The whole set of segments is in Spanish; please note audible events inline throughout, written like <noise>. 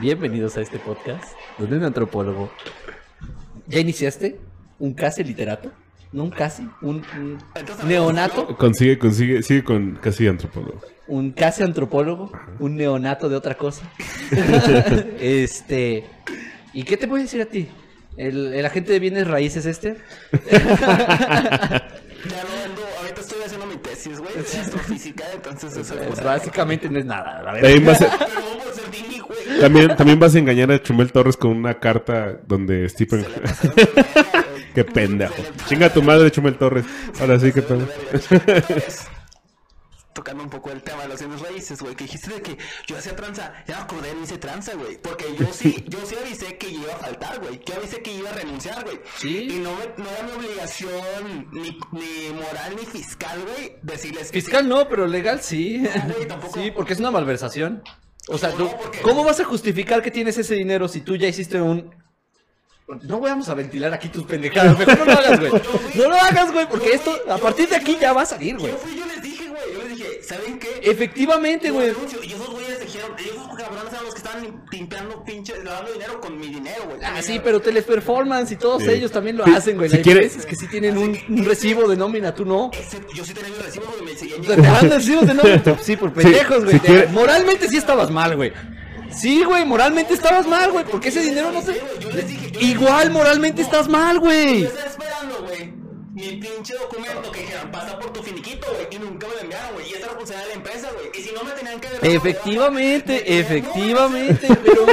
Bienvenidos a este podcast donde un antropólogo. ¿Ya iniciaste? ¿Un casi literato? No un casi, un, un neonato, Consigue, consigue, sigue con casi antropólogo. un casi antropólogo, un neonato de otra cosa. <laughs> este. ¿Y qué te voy a decir a ti? ¿El, el agente de bienes raíces este? <laughs> Ya ando, ahorita estoy haciendo mi tesis, güey, de astrofísica, entonces eso es Pues básicamente no es nada, la verdad. También vas, a, Pero vamos a ser. También, también vas a engañar a Chumel Torres con una carta donde Stephen... <laughs> Qué pendejo. Chinga tu madre, Chumel Torres. Ahora sí que pedo. <laughs> Tocando un poco el tema de los bienes raíces, güey, que dijiste de que yo hacía tranza, ya me acordé, no hice tranza, güey, porque yo sí, <laughs> yo sí avisé que iba a faltar, güey, yo avisé que iba a renunciar, güey, Sí. y no, me- no era mi obligación, ni, ni moral, ni fiscal, güey, decirles que Fiscal no, pero legal sí. No, güey, tampoco. Sí, porque es una malversación. O sea, tú, ¿cómo vas a justificar que tienes ese dinero si tú ya hiciste un... No vamos a ventilar aquí tus pendejadas, mejor no lo hagas, güey. No lo hagas, güey, porque esto, a partir de aquí ya va a salir, güey. Yo yo les dije, güey, yo les dije, ¿saben qué? Efectivamente, Yo güey. renuncio. Dijeron, ellos cabrones eran los que estaban lim- limpiando pinche, lavando dinero con mi dinero, güey. Ah, sí, pero Teleperformance y todos Sí. ellos también lo Sí, hacen, güey. si La quiere- diferencia es que sí tienen un, un recibo de nómina, tú no. Ese- yo sí tenía mi recibo, güey, me seguían te dan recibos de nómina. <laughs> Sí, por pendejos, güey. si quiere- Moralmente sí estabas mal, güey. Sí, güey, moralmente estabas mal, güey, porque ese dinero no te... Yo les dije, yo- Igual moralmente estás mal, güey. Güey, mi pinche documento que dijeran, pasa por tu finiquito, güey, y nunca me lo enviaron, güey, y esta es responsabilidad de la empresa, güey, y si no me tenían que... Efectivamente, efectivamente, pero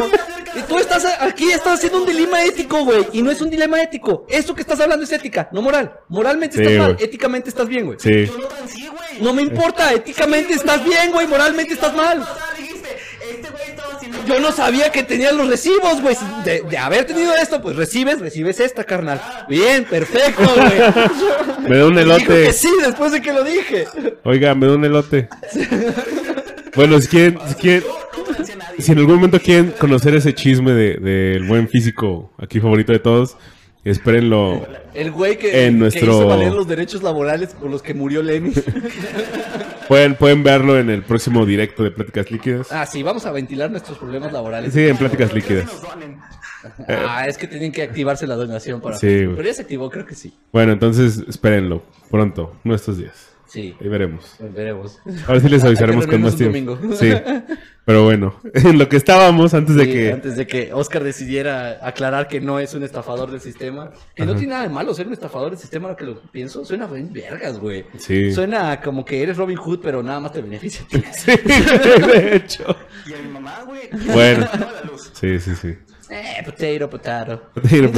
y tú estás aquí estás haciendo un dilema ético, güey, y no es un dilema ético. Esto que estás hablando es ética, no moral. Moralmente Sí, estás mal, güey. éticamente estás bien, güey. Sí. Yo no transí, güey. No me importa, éticamente estás bien, güey, moralmente estás mal. Yo no sabía que tenías los recibos, güey. De, de haber tenido esto, pues recibes, recibes esta, carnal. Bien, perfecto, güey. Me da un Dijo elote. que sí después de que lo dije. Oiga, me da un elote. Bueno, si quieren, si quieren, si en algún momento quieren conocer ese chisme de- del buen físico aquí favorito de todos, espérenlo. El güey que, En que nuestro- hizo valer los derechos laborales por los que murió Lenny. <laughs> Pueden, pueden verlo en el próximo directo de Pláticas Líquidas. Ah, sí, vamos a ventilar nuestros problemas laborales. Sí, en Pláticas Líquidas. <laughs> Ah, es que tienen que activarse la donación para Sí. Pero ya se activó, creo que sí. Bueno, entonces espérenlo pronto, no estos días. Sí, Ahí veremos. pues veremos. Ahora sí les <laughs> avisaremos con más tiempo. un Sí. Pero bueno, <laughs> en lo que estábamos antes de que Antes de que Oscar decidiera aclarar que no es un estafador del sistema. Que no tiene nada de malo ser un estafador del sistema, ahora que lo pienso. Suena bien vergas, güey. Sí. Suena como que eres Robin Hood, pero nada más te beneficia a ti. <laughs> Sí, de hecho. Y a mi mamá, güey. Bueno. <laughs> Sí, sí, sí. eh, potato, potato. El-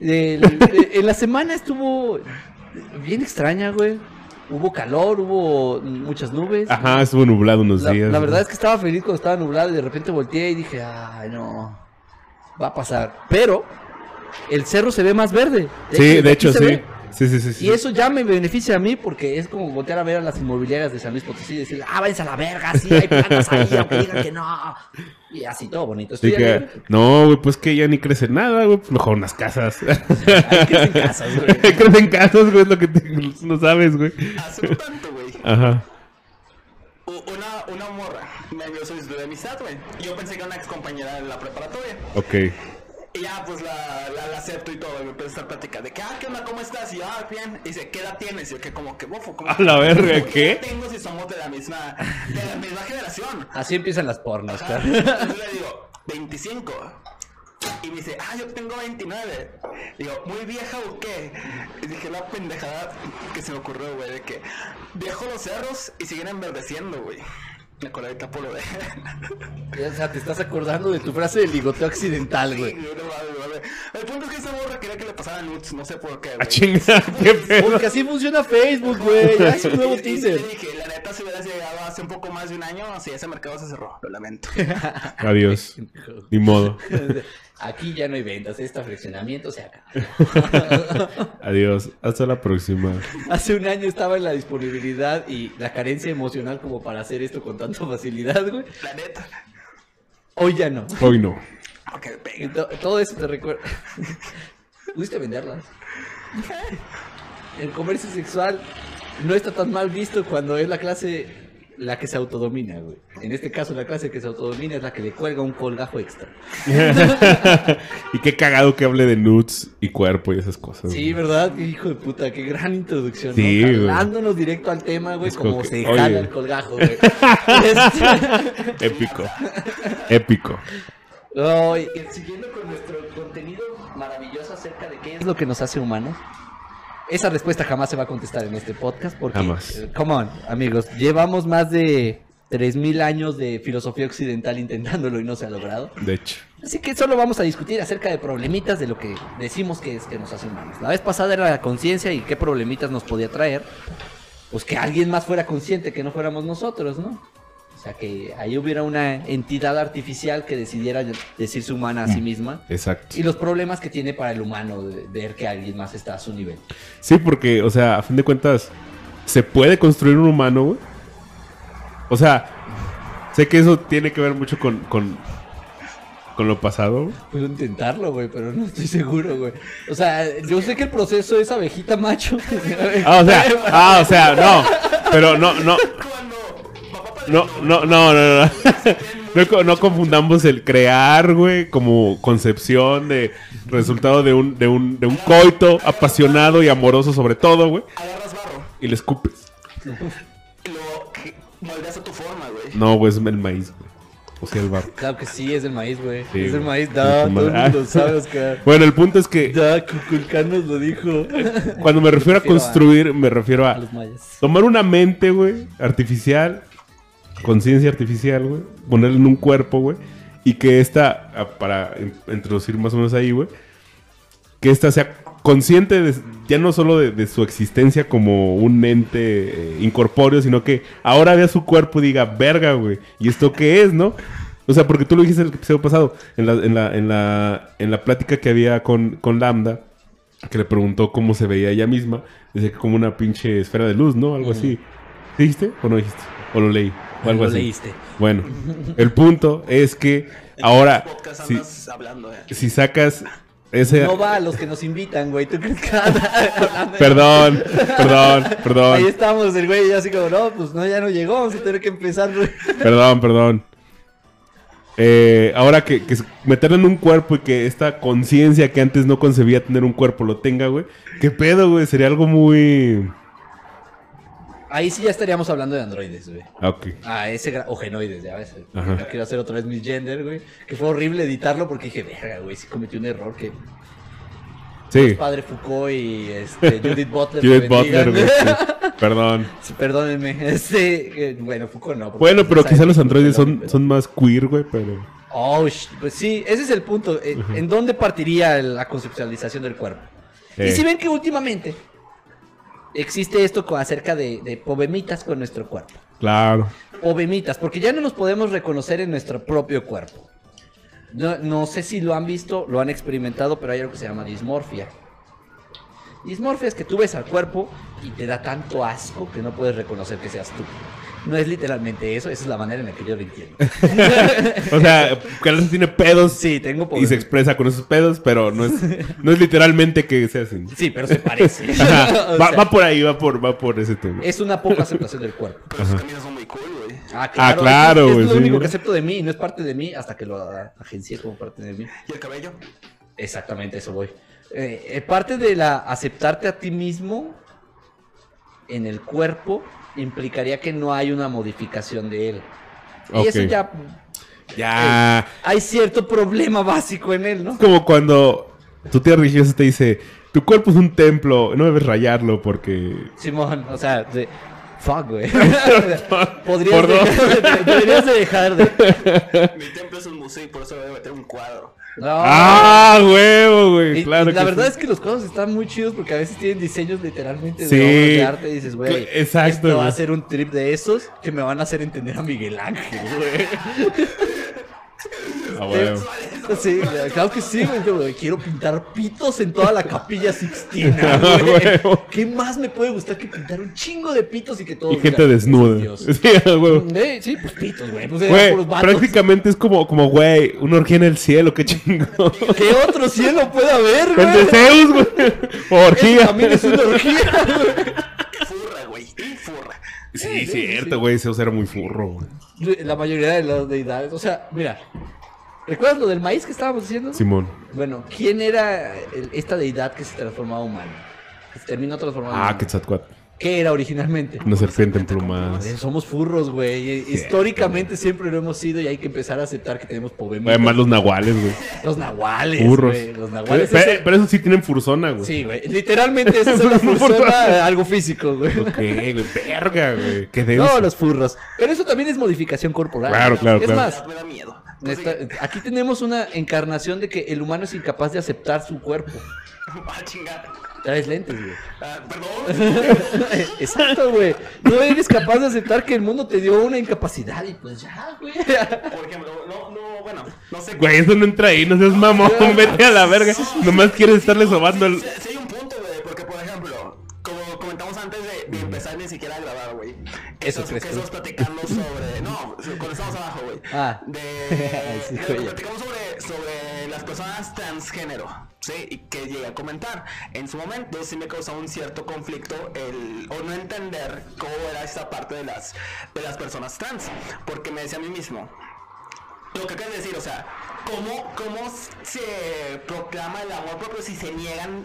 eh, en la semana estuvo bien extraña, güey. Hubo calor, hubo muchas nubes. Ajá, estuvo nublado unos La, días. la verdad es que estaba feliz cuando estaba nublado y de repente volteé y dije, ay, no, va a pasar. Pero el cerro se ve más verde. Sí, de hecho, sí. ve. Sí, sí, sí. sí. Y eso ya me beneficia a mí porque es como voltear a ver a las inmobiliarias de San Luis Potosí y decir, ah, váyanse a la verga, sí, hay plantas ahí, aunque digan que no. Y así todo bonito. Estoy que- alegre. no, güey, pues que ya ni crece nada, güey. Pues mejor unas casas. <laughs> Ahí crecen casas, güey. crecen casas, güey, es lo que te- no sabes, güey. Hace no tanto, güey. Ajá. Una, una morra me envió solicitud de amistad, güey. Yo pensé que era una ex compañera de la preparatoria. Ok. Y ya, pues la, la, la acepto y todo. Y me empezó a estar platicando de que, ah, ¿qué onda? ¿Cómo estás? Y yo, ah, bien. Y dice, ¿qué edad tienes? Y yo, que como que, bofo, como A la verga, ¿qué? edad tengo si somos de la misma, de la misma generación? Así empiezan las pornos, Ajá. claro. Entonces le digo, 25. Y me dice, ah, yo tengo 29. Digo, ¿muy vieja o qué? Y dije la pendejada que se me ocurrió, güey, de que dejo los cerros y siguen enverdeciendo, güey. Me acordé ahorita por lo de. O sea, te estás acordando de tu frase de ligoteo accidental, güey. No mames, mames. El punto es que esa morra quería que le pasara nudes, no sé por qué, A güey. chingar, <laughs> qué pedo. Porque así funciona Facebook, güey. Ya es un nuevo teaser. dije, la neta, si hubieras llegado hace un poco más de un año, si ese mercado se cerró, lo lamento. Adiós. <laughs> Ni modo. <laughs> Aquí ya no hay ventas, este fraccionamiento se acaba. <laughs> Adiós. Hasta la próxima. Hace un año estaba en la disponibilidad y la carencia emocional como para hacer esto con tanta facilidad, güey. La neta. Hoy ya no. Hoy no. Ok, Y venga. to- todo eso te recuerda. <laughs> ¿Pudiste venderlas? <laughs> El comercio sexual no está tan mal visto cuando es la clase la que se autodomina, güey. En este caso, la clase que se autodomina es la que le cuelga un colgajo extra. <laughs> y qué cagado que hable de nudes y cuerpo y esas cosas. Sí, ¿verdad? Hijo de puta, qué gran introducción. Sí, ¿no? güey. Jalándonos directo al tema, güey, Es como como que, se oye. jala el colgajo, <laughs> güey. Este- Épico. Épico. No, y siguiendo con nuestro contenido maravilloso acerca de qué es lo que nos hace humanos. Esa respuesta jamás se va a contestar en este podcast porque, Jamás. eh, come on, amigos, llevamos más de 3000 años de filosofía occidental intentándolo y no se ha logrado. De hecho. Así que solo vamos a discutir acerca de problemitas de lo que decimos que es que nos hace humanos. La vez pasada era la conciencia y qué problemitas nos podía traer. Pues que alguien más fuera consciente, que no fuéramos nosotros, ¿no? O sea, que ahí hubiera una entidad artificial que decidiera decirse humana a sí misma. Exacto. Y los problemas que tiene para el humano de ver que alguien más está a su nivel. Sí, porque, o sea, a fin de cuentas, se puede construir un humano, güey. O sea, sé que eso tiene que ver mucho con, con, con lo pasado. Puedo intentarlo, güey, pero no estoy seguro, güey. O sea, yo sé que el proceso es abejita macho. Ah, o sea, <laughs> ah, o sea, no. Pero no, no, Cuando no, no, no, no, no. <laughs> No, no confundamos el crear, güey, como concepción de resultado de un, de un, de un coito apasionado y amoroso sobre todo, güey. agarras barro Y le escupes. lo que- moldeas a tu forma, güey. No, güey, es el maíz, güey. O sea, el barro. Claro que sí, es el maíz, güey. Sí, es el maíz, da, tu todo el mundo sabe, Oscar. <laughs> Bueno, el punto es que Da, Kukulcán nos lo dijo. cuando me refiero a refiero a- construir, me refiero A a los mayas. tomar una mente, güey, artificial, conciencia artificial, güey, ponerla en un cuerpo, güey, y que esta, para in- introducir más o menos ahí, güey, que esta sea consciente de- ya no solo de, de su existencia como un ente eh, incorpóreo, sino que ahora vea su cuerpo y diga, verga, güey, ¿y esto qué es, no? O sea, porque tú lo dijiste en el episodio pasado, en la, en la, en la, en la plática que había con, con Lambda, que le preguntó cómo se veía ella misma, decía que como una pinche esfera de luz, ¿no? Algo así. ¿Dijiste o no dijiste? ¿O lo leí? O algo Lo así. leíste. Bueno, el punto es que ahora, si, hablando, eh. si sacas ese... No va a los que nos invitan, güey. ¿Tú crees que anda hablando de- Perdón, perdón, Ahí perdón, estamos, el güey, ya así como, no, pues no, ya no llegó, vamos a tener que empezar, güey. perdón, perdón. Eh, ahora que, que meterlo en un cuerpo y que esta conciencia que antes no concebía tener un cuerpo lo tenga, güey. ¿Qué pedo, güey? Sería algo muy... Ahí sí ya estaríamos hablando de androides, güey. Ok. Ah, ese o genoides, ya ves. No quiero hacer otra vez mi gender, güey. Que fue horrible editarlo porque dije, verga, güey, sí cometí un error que Sí. padre Foucault y este, <laughs> Judith Butler. Judith. Butler, güey. <laughs> Perdón. Sí, Perdónenme. <laughs> Este, eh, bueno, Foucault no. Bueno, pero quizá los androides son, son más queer, güey, pero... Oh, pues sí, ese es el punto. Eh, ¿En dónde partiría la conceptualización del cuerpo? Eh. Y si ven que últimamente existe esto acerca de, de povemitas con nuestro cuerpo. Claro. Povemitas, porque ya no nos podemos reconocer en nuestro propio cuerpo. No, no sé si lo han visto, lo han experimentado, pero hay algo que se llama dismorfia. Dismorfia es que tú ves al cuerpo y te da tanto asco que no puedes reconocer que seas tú. No es literalmente eso, esa es la manera en la que yo lo entiendo. <laughs> O sea, Carlos tiene pedos Sí, tengo y se expresa con esos pedos, pero no es, no es literalmente que sea así. Sí, pero se parece. <laughs> Ajá. <laughs> O Va, sea, va por ahí, va por, va por ese tema. Es una poca aceptación del cuerpo. Pero sus camisas son muy cool, güey. Ah, Ah, claro, es, es lo sí. único que acepto de mí y no es parte de mí hasta que lo a- agencié como parte de mí. ¿Y el cabello? Exactamente, eso voy. Eh, eh, parte de la aceptarte a ti mismo en el cuerpo implicaría que no hay una modificación de él. Y eso ya Ya. hay cierto problema básico en él, ¿no? Es como cuando tu tía religiosa te dice, tu cuerpo es un templo, no debes rayarlo porque... Simón, o sea, de, fuck, güey. <laughs> Podrías dejar, <laughs> deberías de dejar de. Mi templo es un museo y por eso voy a meter un cuadro. No. ¡Ah, huevo, güey! Claro y la verdad sí. es que los cuadros están muy chidos porque a veces tienen diseños literalmente de obras de arte y dices, güey, exacto, esto va a ser un trip de esos que me van a hacer entender a Miguel Ángel, güey. <laughs> Ah, huevo. Sí, claro que sí, güey. Yo, güey, quiero pintar pitos en toda la capilla sixtina, <laughs> Ah, güey. huevo. ¿Qué más me puede gustar que pintar un chingo de pitos y que todos Y gente digan, "Ese es desnuda. Dios"? <laughs> Sí, ah, huevo. Eh, sí, pues pitos, güey. Pues Güey, prácticamente es como, como, güey, una orgía en el cielo, qué chingo. <laughs> ¿Qué otro cielo puede haber, güey? Zeus, güey. Orgía. también es una orgía, güey. Furra. Sí, sí, cierto, güey. Zeus era muy furro, güey. La mayoría de las deidades. O sea, mira. ¿Recuerdas lo del maíz que estábamos diciendo? Simón. Bueno, ¿quién era el- esta deidad que se transformaba humano? Que se terminó transformando Ah. Quetzalcoatl. ¿Qué era originalmente? Una serpiente emplumada. Eh, Somos furros, güey. Históricamente siempre lo hemos sido y hay que empezar a aceptar que tenemos pobreza. Además, los nahuales, güey. Los nahuales, Furros. güey. Los nahuales. Pero, pero eso sí tienen fursona, güey. Sí, güey. Literalmente eso es <laughs> una fursona, algo físico, güey. Ok, güey. Verga, güey. Qué denso. No, los furros. Pero eso también es modificación corporal. Claro, claro, Es claro. más, Me da miedo. esta- aquí tenemos una encarnación de que el humano es incapaz de aceptar su cuerpo. Ah, chingada. Traes lentes, güey. Ah, perdón. <laughs> Exacto, güey. No eres capaz de aceptar que el mundo te dio una incapacidad y pues ya, güey. Por ejemplo, no, no, bueno, no sé. Güey, eso no entra ahí, no seas mamón, <laughs> vete a la verga. Nomás quieres estarle sobando el. Sí, sí hay un punto, güey, porque por ejemplo, como comentamos antes de empezar ni siquiera a grabar, güey. Eso crees que estamos platicando sobre. No, cuando estamos abajo, güey. Ah. De. <laughs> Sí, de- güey. platicamos sobre, sobre las personas transgénero, ¿sí? Y que llegué a comentar. En su momento sí me causó un cierto conflicto el. o no entender cómo era esta parte de las, de las personas trans. Porque me decía a mí mismo lo que acabas de decir, o sea, ¿cómo, ¿cómo se proclama el amor propio si se niegan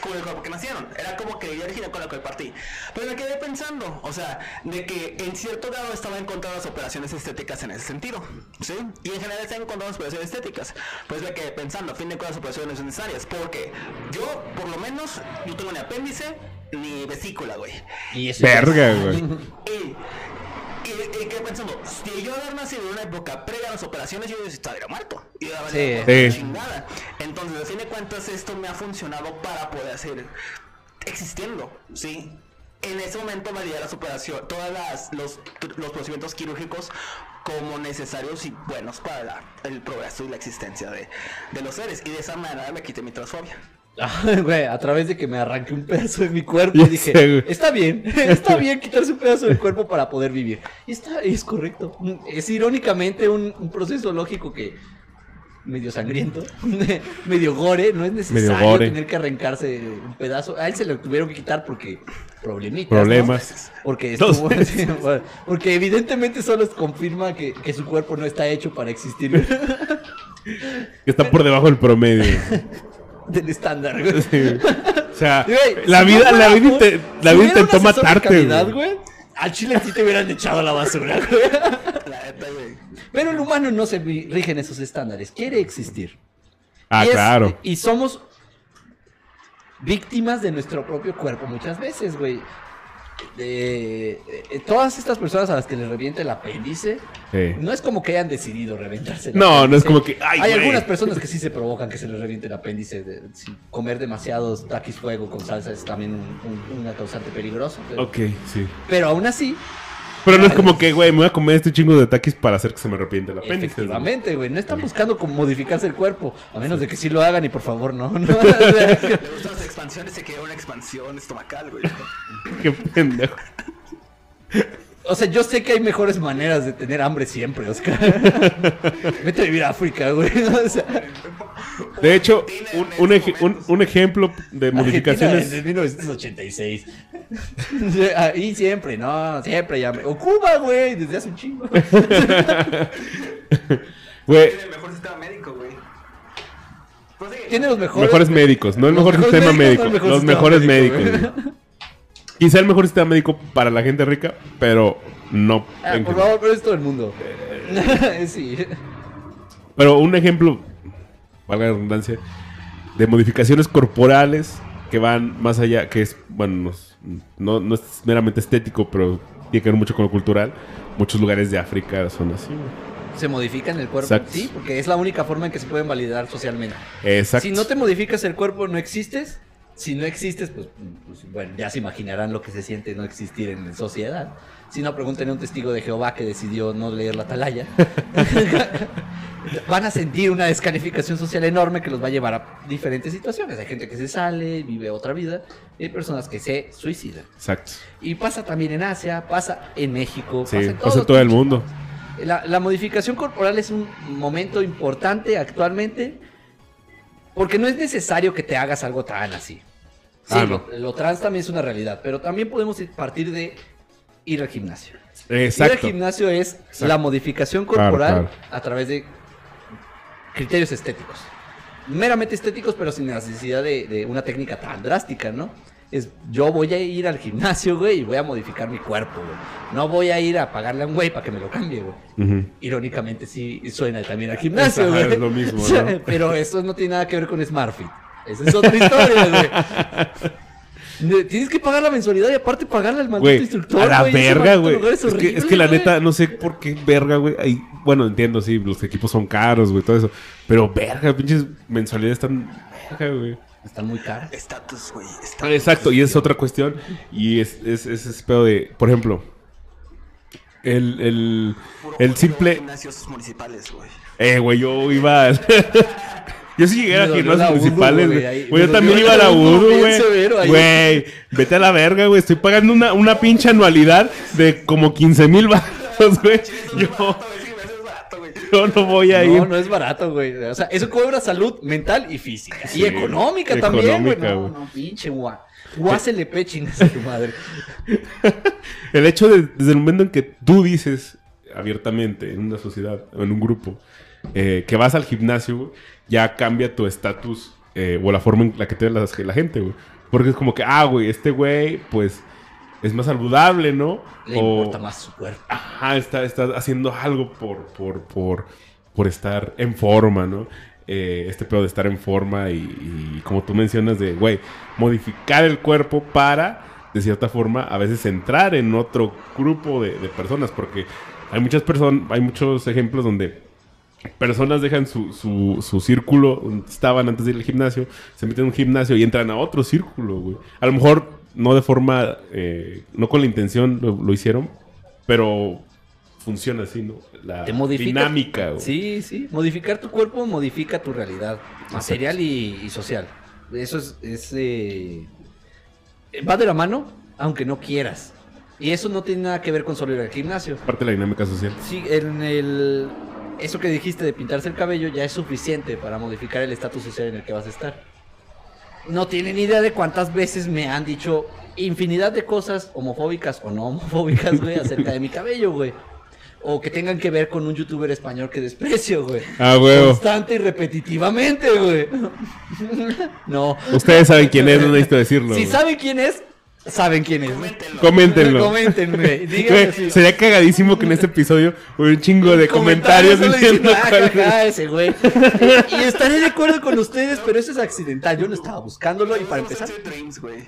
con el cuerpo que nacieron? Era como que yo original con lo que partí. Pero me quedé pensando, o sea, de que en cierto grado estaba en contra de las operaciones estéticas en ese sentido, ¿sí? Y en general estaba en contra de las operaciones estéticas. Pues me quedé pensando, a fin de cuentas, las operaciones son necesarias, porque yo, por lo menos, no tengo ni apéndice ni vesícula, güey. Y eso Verga, güey. <laughs> Y, y, y quedé pensando, si yo haber nacido en una época previa a las operaciones, yo estaría muerto. Y yo Sí. sí. Sí. chingada. Entonces, a fin de cuentas, esto me ha funcionado para poder seguir existiendo, ¿sí? En ese momento valía las operaciones, todas las, los, los procedimientos quirúrgicos como necesarios y buenos para la- el progreso y la existencia de, de los seres. Y de esa manera me quité mi transfobia. <laughs> Güey, a través de que me arranqué un pedazo de mi cuerpo <laughs> y dije, sé, está bien, <laughs> está bien quitarse un pedazo del cuerpo para poder vivir. Y está, es correcto. Es irónicamente un, un proceso lógico que medio sangriento, medio gore, no es necesario tener que arrancarse un pedazo. A él se lo tuvieron que quitar porque problemitas. ¿no? Problemas. Porque estuvo- porque evidentemente solo confirma que, que su cuerpo no está hecho para existir está por debajo del promedio. Del estándar, güey. Sí. O sea, <laughs> Güey, la si vida, no la vida, inte- la vida intentó matarte, calidad, güey. Al chile a ti te hubieran echado a la basura, güey. <laughs> La neta, güey. Pero el humano no se rige en esos estándares, quiere existir. Ah, Y es- claro. Y somos víctimas de nuestro propio cuerpo muchas veces, güey. De- eh, todas estas personas a las que les revienta el apéndice, Sí. no es como que hayan decidido reventarse el No, no es como que, ay, Hay güey. algunas personas que sí se provocan que se les reviente el apéndice. de- si comer demasiados taquis fuego con salsa es también un, un- una causante peligrosa. Pero, Ok, sí. pero aún así, Pero no es como que, güey, me voy a comer este chingo de taquis para hacer que se me arrepiente el apéndice. Efectivamente, güey. No están buscando como modificarse el cuerpo. A menos de que sí lo hagan y por favor, no. <laughs> <laughs> no. Le gustan las expansiones, se queda una expansión estomacal, güey. <laughs> Qué pendejo. o sea, yo sé que hay mejores maneras de tener hambre siempre, Oscar. Vete a vivir a África, güey. O sea, De hecho, un, en un, estos eje- un- un ejemplo de Argentina modificaciones. desde 1986. <laughs> Ahí siempre, no, siempre ya. me- O Cuba, güey, desde hace un chingo. <laughs> Güey, Tiene el mejor sistema médico, güey. Pues sí, Tiene los mejores. mejores médicos, no el mejor sistema médico, no el mejor los mejores médico, médicos. Quizá el mejor sistema médico para la gente rica, pero no. Ah, por favor, pero es todo el mundo. <laughs> sí. Pero un ejemplo, valga la redundancia, de modificaciones corporales que van más allá, que es, bueno, no, no es meramente estético, pero tiene que ver mucho con lo cultural. Muchos lugares de África son así. Se modifican el cuerpo. Exacto. Sí, porque es la única forma en que se pueden validar socialmente. Exacto. Si no te modificas el cuerpo, no existes. Si no existes, pues, pues, bueno, ya se imaginarán lo que se siente no existir en sociedad. Si no, pregúntenle a un testigo de Jehová que decidió no leer la atalaya. <laughs> Van a sentir una descalificación social enorme que los va a llevar a diferentes situaciones. Hay gente que se sale, vive otra vida, y hay personas que se suicidan. Exacto. Y pasa también en Asia, pasa en México, Sí, pasa en pasa en todo el mundo. la, la modificación corporal es un momento importante actualmente porque no es necesario que te hagas algo tan así. Sí, Ah, lo, no. lo trans también es una realidad, pero también podemos partir de ir al gimnasio. Ir al Exacto. gimnasio es Exacto. la modificación Claro, corporal claro. a través de criterios estéticos. Meramente estéticos, pero sin necesidad de, de una técnica tan drástica, ¿no? Es, yo voy a ir al gimnasio, güey, y voy a modificar mi cuerpo, güey. No voy a ir a pagarle a un güey para que me lo cambie, güey. Irónicamente sí suena también al gimnasio, güey. es lo mismo, <laughs> ¿no? Pero eso no tiene nada que ver con SmartFit. Esa es otra historia, güey. Ne- Tienes que pagar la mensualidad y aparte pagarle al maldito instructor. a la verga, güey. Es, que, horrible, es que la neta, no sé por qué verga, güey. Bueno, entiendo, sí, los equipos son caros, güey, todo eso. Pero verga, pinches mensualidades están verga, güey. Están muy caras. Estatus, güey. Ah. Exacto, y es otra cuestión. Y es, es, es ese pedo de, por ejemplo, el, el, Puro el simple. Gimnasios municipales, güey. Eh, güey, yo iba. al- <laughs> yo sí llegué a gimnasios municipales, güey, yo también iba a la bien güey. severo ahí. Güey, vete a la verga, güey. Estoy pagando una, una pinche anualidad de como 15 mil baros, güey. Yo, Barato, güey, sí, es barato, güey. Yo no voy a ir. No, no es barato, güey. O sea, eso cobra salud mental y física. Sí, y económica también, güey. No, güey. no, pinche guá. Guásele chingas a tu madre. <laughs> El hecho de, desde el momento en que tú dices abiertamente en una sociedad o en un grupo eh, que vas al gimnasio, güey, ya cambia tu estatus eh, o la forma en la que te ve la, la gente, güey. Porque es como que, ah, güey, este güey, pues, es más saludable, ¿no? Le O- importa más su cuerpo. Ajá, está, está haciendo algo por, por, por, por estar en forma, ¿no? Eh, este pedo de estar en forma y, y como tú mencionas de, güey, modificar el cuerpo para, de cierta forma, a veces entrar en otro grupo de, de personas, porque hay muchas personas, hay muchos ejemplos donde personas dejan su, su, su círculo estaban antes de ir al gimnasio, se meten en un gimnasio y entran a otro círculo, güey. A lo mejor no de forma, eh, no con la intención lo, lo hicieron, pero funciona así, ¿no? La Te modifica. dinámica, güey. Sí, sí. Modificar tu cuerpo modifica tu realidad material y, y social. Eso es. es, eh, va de la mano, aunque no quieras. Y eso no tiene nada que ver con solo ir al gimnasio. Parte de la dinámica social. Sí, en el. Eso que dijiste de pintarse el cabello ya es suficiente para modificar el estatus social en el que vas a estar. No tienen idea de cuántas veces me han dicho infinidad de cosas homofóbicas o no homofóbicas, güey, acerca de mi cabello, güey. O que tengan que ver con un youtuber español que desprecio, güey. Ah, huevo. Constante y repetitivamente, güey. <laughs> no. Ustedes saben quién es, no necesito decirlo. Si güey. saben quién es, saben quién es. Coméntenlo. <laughs> Díganme si- sería cagadísimo que en este episodio hubiera un chingo de comentarios diciendo "Ah, cuál jaja, es. ese güey. <laughs> Y estaré de acuerdo con ustedes, pero eso es accidental. Yo no estaba buscándolo y para empezar. Sweet Dreams, güey.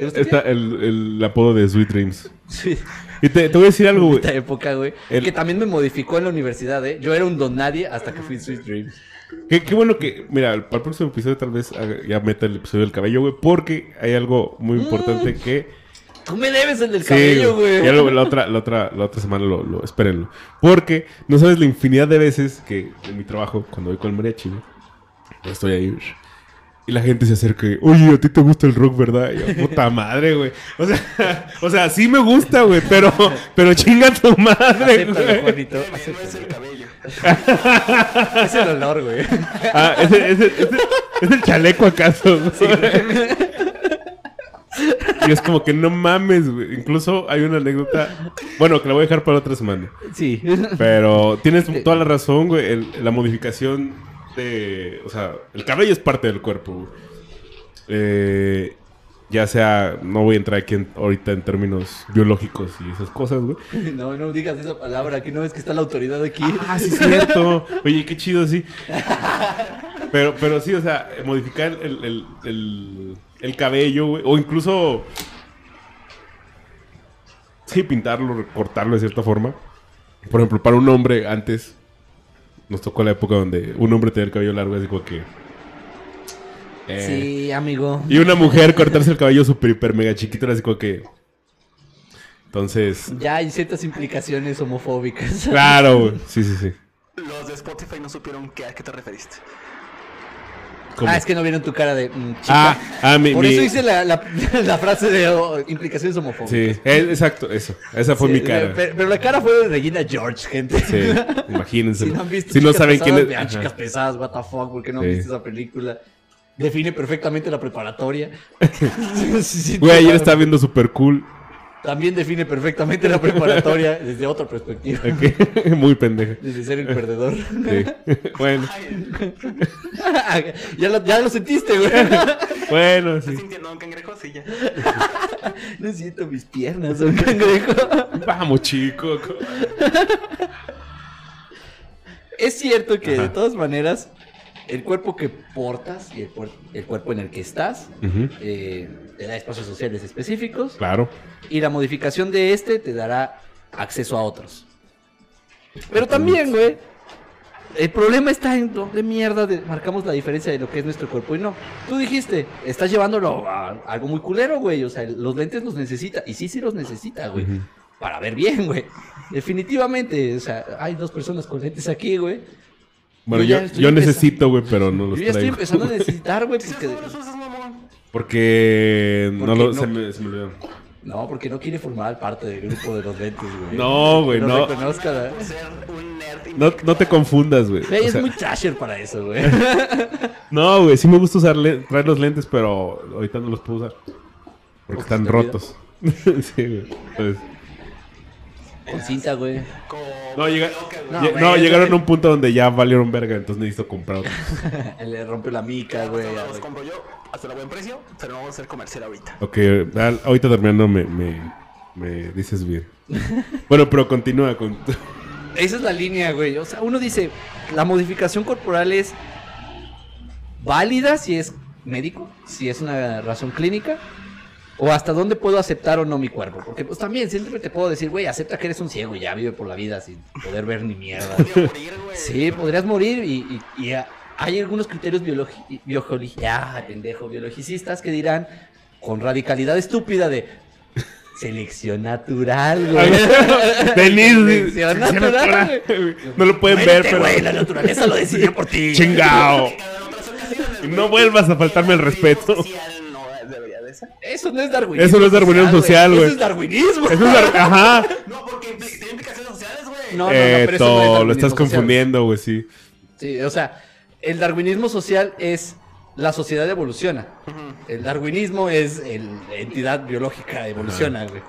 ¿usted Está el, el apodo de Sweet Dreams. Sí, Y te, te voy a decir algo, güey. esta época, güey. El- Que también me modificó en la universidad, ¿eh? Yo era un don nadie hasta que fui Sweet Dreams. Qué, qué bueno que, mira, para el próximo episodio tal vez ya meta el episodio del cabello, güey, porque hay algo muy importante que... Tú me debes el del Sí, Mm. cabello, güey. Ya lo- la, otra, la, otra, la otra semana lo, lo- espérenlo. Porque no sabes la infinidad de veces que en mi trabajo, cuando voy con el mariachi, güey, estoy ahí, y la gente se acerca y, oye, a ti te gusta el rock, ¿verdad? Y yo, puta madre, güey. O sea, <laughs> o sea, sí me gusta, güey, pero, pero chinga tu madre, Acéptalo, güey. Juanito. No es acéptalo. <laughs> Es el olor, güey. Ah, ¿es, el- es, el- es el- ¿es el chaleco acaso? güey? Y es como que no mames, güey. Incluso hay una anécdota. Bueno, que la voy a dejar para otra semana. Sí. Pero tienes toda la razón, güey. el- la modificación de. O sea, el cabello es parte del cuerpo, güey. Eh, ya sea. No voy a entrar aquí en- ahorita en términos biológicos y esas cosas, güey. <laughs> No, no digas esa palabra, que no ves que está la autoridad aquí. Ah, sí, es cierto. <laughs> Oye, qué chido, sí. <laughs> Pero, pero sí, o sea, modificar el, el, el, el cabello, güey. O incluso. Sí, pintarlo, cortarlo de cierta forma. Por ejemplo, para un hombre, antes. Nos tocó la época donde un hombre tenía el cabello largo, así como que. Eh, Sí, amigo. Y una mujer cortarse el cabello súper, hiper, mega chiquito, era así como que. Entonces. Ya hay ciertas implicaciones homofóbicas. Claro, güey. Sí, sí, sí. Los de Spotify no supieron qué, a qué te referiste. ¿Cómo? Ah, es que no vieron tu cara de mm, chica. Ah, ah, mi, Por mi- eso hice la, la, <laughs> la frase de oh, implicaciones homofóbicas. Sí, exacto, eso. Esa fue Sí, mi cara. Pero, pero la cara fue de Regina George, gente. Sí, <laughs> imagínense. Si no han visto si no Chicas saben quién Pesadas, es. Vean chicas pesadas, what the fuck, ¿por qué no han Sí. visto esa película? Define perfectamente la preparatoria. <laughs> Sí, sí, Güey, ayer estaba viendo Super Cool también define perfectamente la preparatoria desde otra perspectiva. <laughs> Muy pendeja. Desde ser el perdedor. Sí. Bueno, <laughs> ya, lo, ya lo sentiste, güey. bueno, ¿estás sí. sintiendo un cangrejo? Sí, ya. No siento mis piernas, un cangrejo. Vamos, chico. Es cierto que de todas maneras, el cuerpo que portas y el, el cuerpo en el que estás eh, te da espacios sociales específicos Claro. y la modificación de este te dará acceso a otros. Pero también, güey, el problema está en dónde mierda de- marcamos la diferencia de lo que es nuestro cuerpo y no. Tú dijiste, estás llevándolo a algo muy culero, güey. O sea, los lentes los necesita. Y sí, sí los necesita, güey. Para ver bien, güey. Definitivamente, o sea, hay dos personas con lentes aquí, güey. Bueno, Yo yo, yo necesito, güey, pero no Yo los ya estoy empezando a necesitar, güey, ¿Sí porque... sabes por qué los usas, mamón? Porque no Porque lo, no- Se, me, se me olvidó. No, porque no quiere formar parte del grupo de los lentes, güey. No, güey, no. reconozca la- Ser un nerd. No, no te confundas, güey. Güey, O es sea, muy trasher para eso, güey. <laughs> No, güey, sí me gusta usar le- traer los lentes, pero ahorita no los puedo usar. Porque Porque están rotos. <laughs> sí, güey. Entonces, Con cinta, güey. No, llega- No, lle- güey, no, eso llegaron a un punto donde ya valieron verga, entonces necesito comprar otros. <laughs> Le rompió la mica, güey. Los, los compro yo hasta a buen precio, pero no vamos a hacer comercial ahorita. Ok, al- ahorita terminando me, me, me dices bien. Bueno, pero continúa con... Esa es la línea, güey. O sea, uno dice, la modificación corporal es válida si es médico, si es una razón clínica, o hasta dónde puedo aceptar o no mi cuerpo. Porque pues también siempre te puedo decir, güey, acepta que eres un ciego y ya vive por la vida sin poder ver ni mierda. Podría morir, güey. Sí, podrías morir y, y- y, ah, hay algunos criterios biologi- biojoli- ah, pendejo, biologicistas que dirán con radicalidad estúpida de selección natural, güey. Denis, selección natural, güey. no lo pueden ver, pero... güey, la naturaleza lo decidió por ti. Chingao. No vuelvas a faltarme el respeto. Eso no es darwinismo. Eso no es darwinismo social, güey. Eso es darwinismo. Eso es dar- <laughs> Ajá. No, porque tiene implicaciones sociales, güey. No, no, no, Eh, pero eso no es lo estás social. confundiendo, güey, sí. Sí, o sea, el darwinismo social es la sociedad evoluciona. El darwinismo es el- la entidad biológica evoluciona, güey.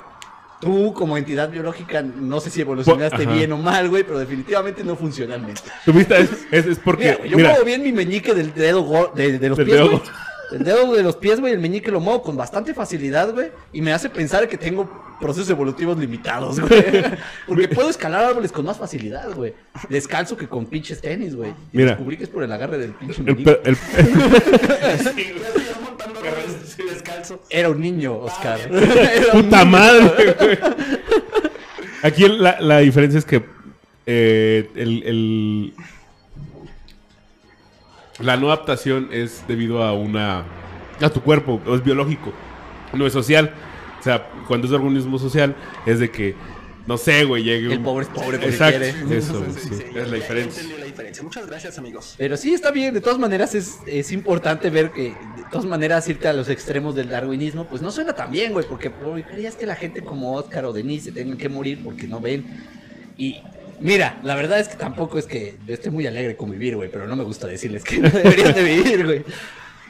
Tú como entidad biológica no sé si evolucionaste Ajá. bien o mal, güey, pero definitivamente no funcionalmente. ¿Tuviste? Es, es, es porque... Mira, güey, yo mira, muevo bien mi meñique del dedo de, de los Del pies, dedo El dedo de los pies, güey, el meñique lo muevo con bastante facilidad, güey. Y me hace pensar que tengo procesos evolutivos limitados, güey. <laughs> Porque puedo escalar árboles con más facilidad, güey. Descalzo que con pinches tenis, güey. Y Mira. Descubrí que es por el agarre del pinche el, meñique. el- <laughs> descalzo. Era un niño, Oscar. <laughs> Era un Puta niño. madre, güey. Aquí la, la diferencia es que eh, el, el- la no adaptación es debido a una a tu cuerpo, es biológico, no es social. O sea, cuando es organismo social es de que no sé, güey, llegue El pobre es pobre porque Exacto, quiere. eso, Sí, sí, sí, es la diferencia. entendí la diferencia. Muchas gracias, amigos. Pero sí, está bien. De todas maneras, es, es importante ver que, de todas maneras, irte a los extremos del darwinismo, pues no suena tan bien, güey. Porque querías que la gente como Oscar o Denise se tengan que morir porque no ven. Y mira, la verdad es que tampoco es que yo esté muy alegre con vivir, güey. Pero no me gusta decirles que <laughs> no deberían de vivir, güey.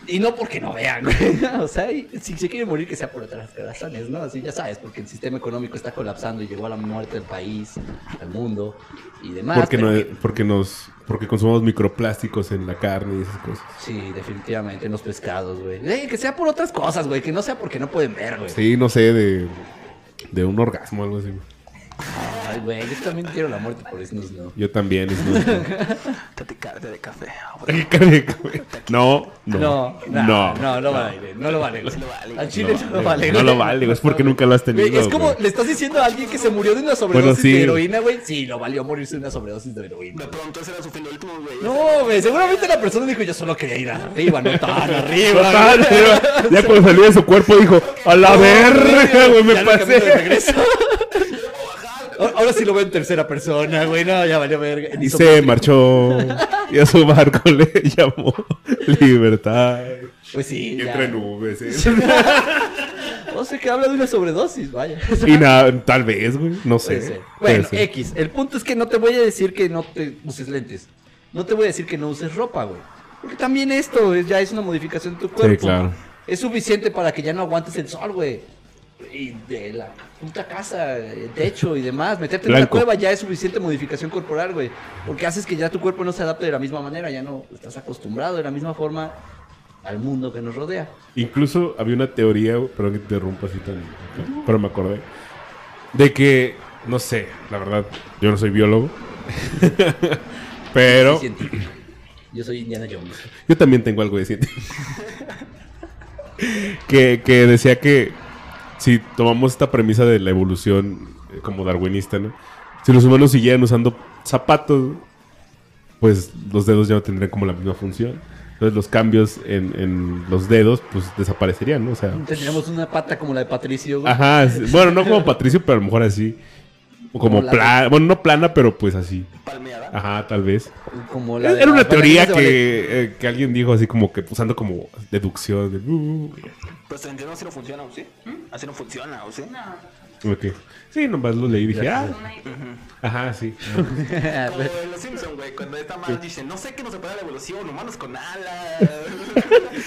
Y no porque no vean, güey. <laughs> O sea, y si se quiere morir, que sea por otras razones, ¿no? Así ya sabes, porque el sistema económico está colapsando y llegó a la muerte del país, al mundo y demás. porque, no- que- porque nos porque consumamos microplásticos en la carne y esas cosas. Sí, definitivamente en los pescados, güey. Que sea por otras cosas, güey. Que no sea porque no pueden ver, güey. Sí, no sé, de, de un orgasmo o algo así. güey. Ay, güey, yo también quiero la muerte por eso, no. Yo también. no- <laughs> Taticarte de café. Caray, güey. No, no, No, no, no, no, lo vale. No lo vale, güey. No lo vale, Al chile no, lo vale, No lo vale, güey. Es porque nunca lo has tenido. Es como le estás diciendo a alguien que se murió de una sobredosis Bueno, sí. de heroína, güey. Sí, lo valió morirse de una sobredosis de heroína. De pronto ese era su fin de último, güey. No, güey, seguramente la persona dijo, yo solo quería ir arriba, no tan <laughs> arriba. Ya- <laughs> ya cuando salió de su cuerpo dijo, a la verga, güey, me de pasé. Ahora- sí lo veo en tercera persona, güey. No, ya valió verga. Y se marchó y a su barco le llamó Libertad. Pues sí. Y entre nubes, ¿eh? <laughs> O sea que habla de una sobredosis, vaya. Y nada, tal vez, güey, no sé. Puede Bueno, ser. X. El punto es que no te voy a decir que no te uses lentes. No te voy a decir que no uses ropa, güey. Porque también esto es- ya es una modificación de tu cuerpo. claro. Es suficiente para que ya no aguantes el sol, güey. Y de la puta casa, el techo y demás. Meterte en una cueva ya es suficiente modificación corporal, güey. Porque haces que ya tu cuerpo no se adapte de la misma manera, ya no estás acostumbrado de la misma forma al mundo que nos rodea. Incluso había una teoría, perdón que te interrumpa así tan. Pero me acordé. De que, no sé, la verdad, yo no soy biólogo. <laughs> pero Soy científico. Yo soy Indiana Jones. yo también tengo algo de científico. <laughs> que, que decía que si tomamos esta premisa de la evolución eh, como darwinista, ¿no? Si los humanos siguieran usando zapatos, pues los dedos ya no tendrían como la misma función. Entonces los cambios en, en los dedos, pues desaparecerían, ¿no? O sea, Tendríamos una pata como la de Patricio, güey. Ajá, bueno, no como Patricio, pero a lo mejor así. O como Como la plana, bueno, no plana, pero pues así. Palmeada. Ajá, tal vez. Como la de Era una teoría que, eh, que alguien dijo así como que usando como deducción. de, uh, Pues entiendo así no funciona, ¿o sí? Así no funciona, ¿o sí? ok. Sí, nomás lo leí y dije, ah, ajá, sí. <laughs> Como <laughs> en Los Simpsons, güey, cuando esta madre dice, no sé qué nos separa la evolución, humanos con alas.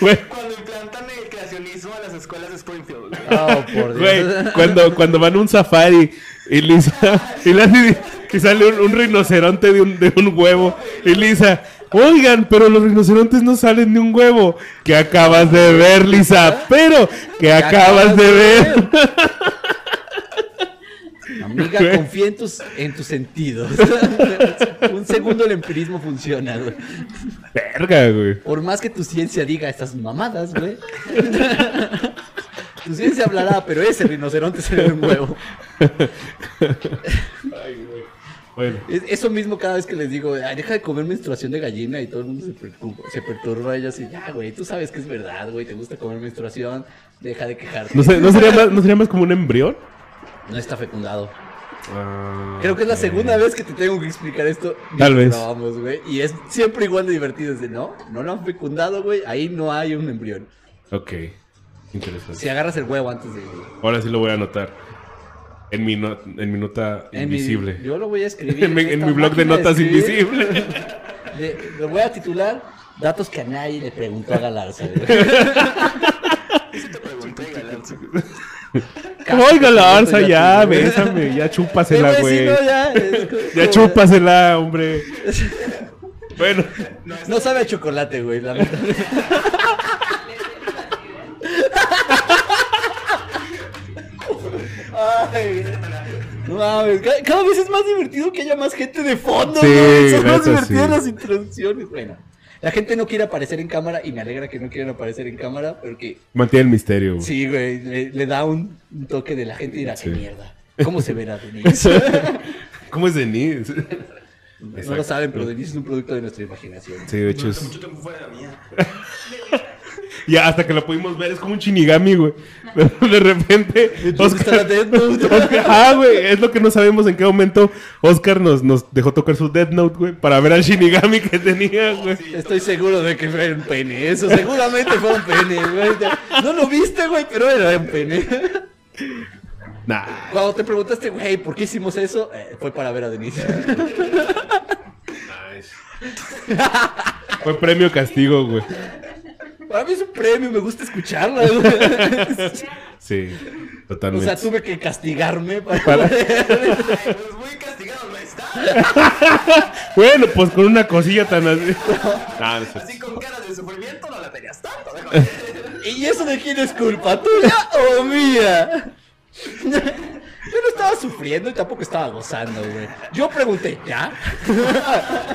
<laughs> Cuando implantan el creacionismo a las escuelas de Springfield, güey. Oh, por Dios. Güey, cuando, cuando van a un safari y Lisa, y, sale un, un rinoceronte de un, de un huevo, y Lisa, oigan, pero los rinocerontes no salen de un huevo. Que acabas de ver, Lisa, pero que acabas de ver. <laughs> Amiga, confía en tus, en tus sentidos. <laughs> Un segundo el empirismo funciona, güey. Verga, güey. Por más que tu ciencia diga estas mamadas, güey. <laughs> Tu ciencia hablará, pero ese rinoceronte se ve un huevo. Bueno, Es- Eso mismo cada vez que les digo, "Ay, deja de comer menstruación de gallina y todo el mundo se perturba, se perturba y yo así, ya, güey, tú sabes que es verdad, güey, te gusta comer menstruación, deja de quejarte. ¿no, sé- no sería más, ¿no sería más como un embrión? No está fecundado. Ah, Creo que es la segunda vez que te tengo que explicar esto. Tal vez. Vamos, güey. Y es siempre igual de divertido. Es de, no, no lo han fecundado, güey. Ahí no hay un embrión. Ok, interesante. Si agarras el huevo antes de. Ahora sí lo voy a anotar. En mi, no- en mi nota en mi- invisible. yo lo voy a escribir. <laughs> En mi, en esta mi blog de notas escribir. invisible. <laughs> De- lo voy a titular Datos que a nadie le preguntó a Galarza. <laughs> Eso te pregunté, Galarza. Oiga, la arza, Esto ya, bésame, ya chúpasela, güey, ya, Ya chúpasela, hombre. Bueno, No sabe a chocolate, güey. la neta. Ay, no mames, cada, cada vez es más divertido que haya más gente de fondo, Sí. Son más divertidas sí. las introducciones. Bueno, la gente no quiere aparecer en cámara y me alegra que no quieran aparecer en cámara porque mantiene el misterio. güey. sí, güey, le, le da un, un toque de la gente y dirá, Sí. qué mierda. ¿Cómo se verá <laughs> Denise? ¿Cómo es Denise? no lo saben, pero Denise es un producto de nuestra imaginación. Sí, de hecho es. mucho tiempo fue de la mía. <laughs> Ya hasta que lo pudimos ver, es como un shinigami, güey. De, <laughs> de repente. ¿Dónde está la Death Note? Oscar- ah, güey, es lo que no sabemos en qué momento Oscar nos, nos dejó tocar su Death Note, güey, para ver al Shinigami que tenía, güey. Estoy seguro de que fue un pene. Eso seguramente fue un pene, güey. No lo viste, güey, pero era un pene. Nah. Cuando te preguntaste, güey, ¿por qué hicimos eso? Eh, fue para ver a Denise. Fue premio castigo, güey. Para mí es un premio, me gusta escucharla. <laughs> Sí, O totalmente. sea, tuve que castigarme para... Para- pues muy castigado no está. <laughs> Bueno, pues con una cosilla tan así. No sé. Así con cara de sufrimiento no la tenías tanto. <laughs> ¿Y eso de quién es culpa? ¿Tuya o mía? Yo no estaba sufriendo y tampoco estaba gozando, güey. Yo pregunté, ¿ya?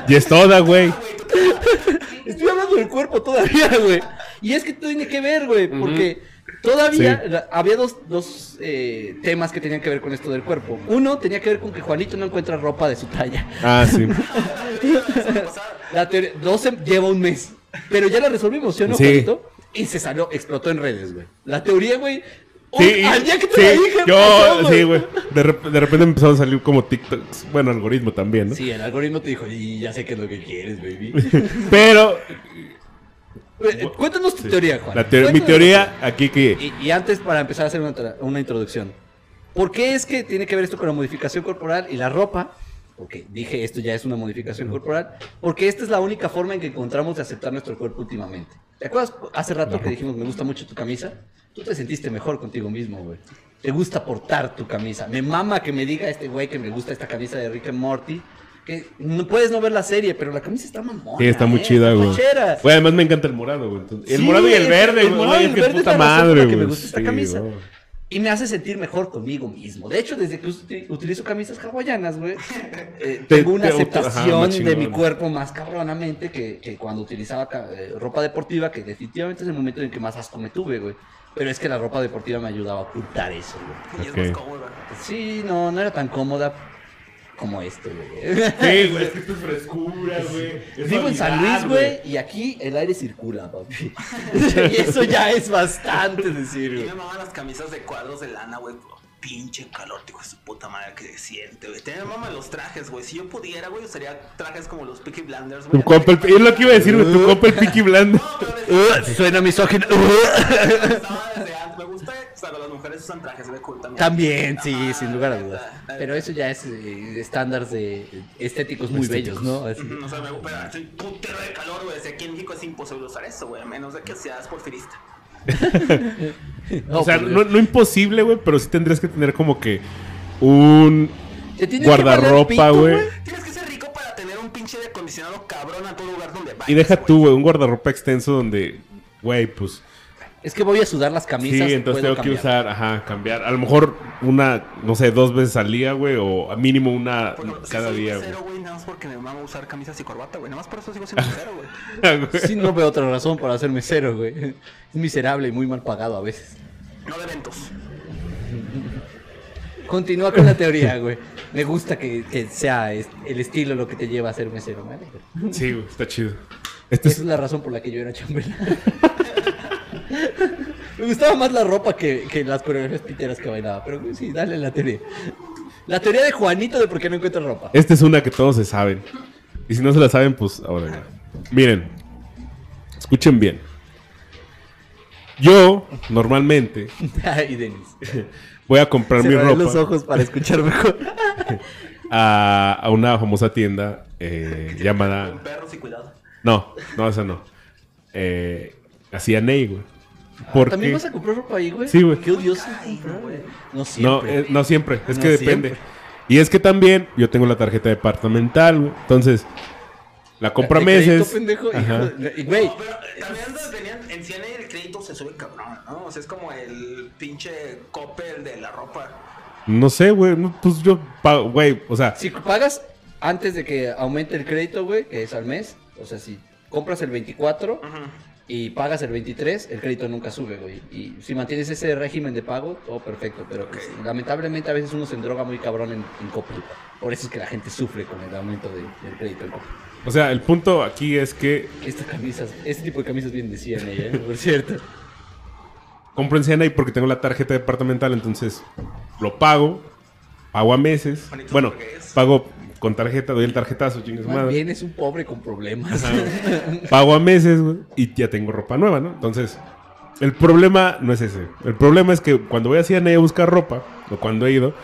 Y es toda, güey. Estoy hablando del cuerpo todavía, güey. Y es que tiene que ver, güey, porque todavía Sí. la- había dos, dos eh, temas que tenían que ver con esto del cuerpo. Uno tenía que ver con que Juanito no encuentra ropa de su talla. Ah, sí. <laughs> La teoría, dos sem- lleva un mes. Pero ya la resolvimos, ¿sí o no, Sí. Juanito? Y se salió, explotó en redes, güey. La teoría, güey. Sí, al día que te sí, la dije, yo, pasó, sí, güey. De, rep- de repente empezaron a salir como TikToks. Bueno, algoritmo también, ¿no? Sí, el algoritmo te dijo, y ya sé qué es lo que quieres, baby. <laughs> Pero Cuéntanos tu teoría, Juan. la teo- mi teoría aquí que... Y, y antes, para empezar a hacer una, una introducción, ¿por qué es que tiene que ver esto con la modificación corporal y la ropa? porque dije esto ya es una modificación corporal, porque esta es la única forma en que encontramos de aceptar nuestro cuerpo últimamente. ¿Te acuerdas hace rato que dijimos me gusta mucho tu camisa? Tú te sentiste mejor contigo mismo, güey. Te gusta portar tu camisa. Me mama que me diga este güey que me gusta esta camisa de Rick and Morty. Que no puedes no ver la serie, pero la camisa está mamona. Sí, está muy ¿eh? chida, güey. Güey, además me encanta el morado, güey. Entonces- el Sí, morado y el verde, el güey. morado y Ay, el qué verde puta madre, la que me güey. gusta esta Sí, camisa. güey. Y me hace sentir mejor conmigo mismo. De hecho, desde que uti- utilizo camisas hawaianas, güey, <laughs> eh, Te- tengo una te aceptación de mi cuerpo más cabronamente que, que cuando utilizaba eh, ropa deportiva, que definitivamente es el momento en que más asco me tuve, güey. Pero es que la ropa deportiva me ayudaba a ocultar eso, güey. Y es más cómoda. Sí, no, no era tan cómoda como esto, güey. Sí, <laughs> güey, es que esto es frescura, güey. es Vivo en San Luis, güey, y aquí el aire circula, papi. <laughs> <laughs> y eso ya es bastante decir, Y güey. me maman las camisas de cuadros de lana, güey. Pinche calor, de su puta madre que se siente, güey. Te maman los trajes, güey. Si yo pudiera, güey, usaría trajes como los Peaky Blinders, Tu güey. compa el, es lo que iba a decir, güey. Tu <laughs> compa el Peaky Uh, <laughs> suena misógino. <laughs> Me gusta cuando las mujeres usan trajes de cool también. También, sí, sin lugar a dudas. Pero eso ya es eh, estándares de estéticos muy bellos, ¿no? Así. O sea, me pero hace un putero de calor, güey. O sea, aquí en México es imposible usar eso, güey. A menos de que seas porfirista. <laughs> No, O sea, pues, no, no imposible, güey, pero sí tendrías que tener como que un guardarropa, güey. Tienes que ser rico para tener un pinche acondicionado cabrón a todo lugar donde vayas. Y deja güey. tú, güey, un guardarropa extenso donde, güey, pues Es que voy a sudar las camisas. sí, entonces puedo tengo que usar, ajá, cambiar. A lo mejor una, no sé, dos veces al día, güey, o a mínimo una si cada soy día, güey. mesero, güey, nada más porque me mama usar camisas y corbata, güey. Nada más por eso sigo siendo mesero, güey. <laughs> Sí, no veo otra razón para ser mesero, güey. Es miserable y muy mal pagado a veces. No de eventos. Continúa con la teoría, güey. Me gusta que, que sea el estilo lo que te lleva a ser mesero, me alegra. Sí, güey, está chido. Este Esa es, es la razón por la que yo era chambelán. <laughs> Me gustaba más la ropa que, que las coreografías piteras que bailaba. Pero güey, sí, dale la teoría. La teoría de Juanito de por qué no encuentra ropa. esta es una que todos se saben. Y si no se la saben, pues ahora ya. Miren, escuchen bien. Yo, normalmente, <laughs> Ay, Denis. voy a comprar mi ropa los ojos para escuchar mejor. <laughs> a, a una famosa tienda eh, llamada... Con perros y cuidado. No, no, esa no. Eh, hacía Ney, güey. Porque... ¿También vas a comprar ropa ahí, güey? Sí, güey. Qué odioso comprar, güey. No No, siempre. eh, no siempre, es No que depende. siempre. Y es que también yo tengo la tarjeta departamental, güey. Entonces, la compra meses. pendejo. Ajá. hijo de- y, Güey, No, pero eh, también en CNA el crédito se sube cabrón, ¿no? O sea, es como el pinche Coppel de la ropa. No sé, güey. no, pues yo pago, güey. O sea, si pagas antes de que aumente el crédito, güey, que es al mes, o sea, si compras el 24 Ujú. Y pagas el 23, el crédito nunca sube, güey. Y si mantienes ese régimen de pago, todo perfecto. Pero pues, lamentablemente a veces uno se endroga muy cabrón en, en Coppel. Por eso es que la gente sufre con el aumento de- del crédito en Coppel. o sea, el punto aquí es que Estas camisas, este tipo de camisas bien decían ella, ¿eh? por cierto. compro en CNA porque tengo la tarjeta departamental, entonces lo pago, pago a meses. Bonito Bueno, pago con tarjeta, doy el tarjetazo, chingue su Más madre. bien es un pobre con problemas. Pago a meses, güey, y ya tengo ropa nueva, ¿no? Entonces, el problema no es ese. El problema es que cuando voy a CNA a buscar ropa, o cuando he ido,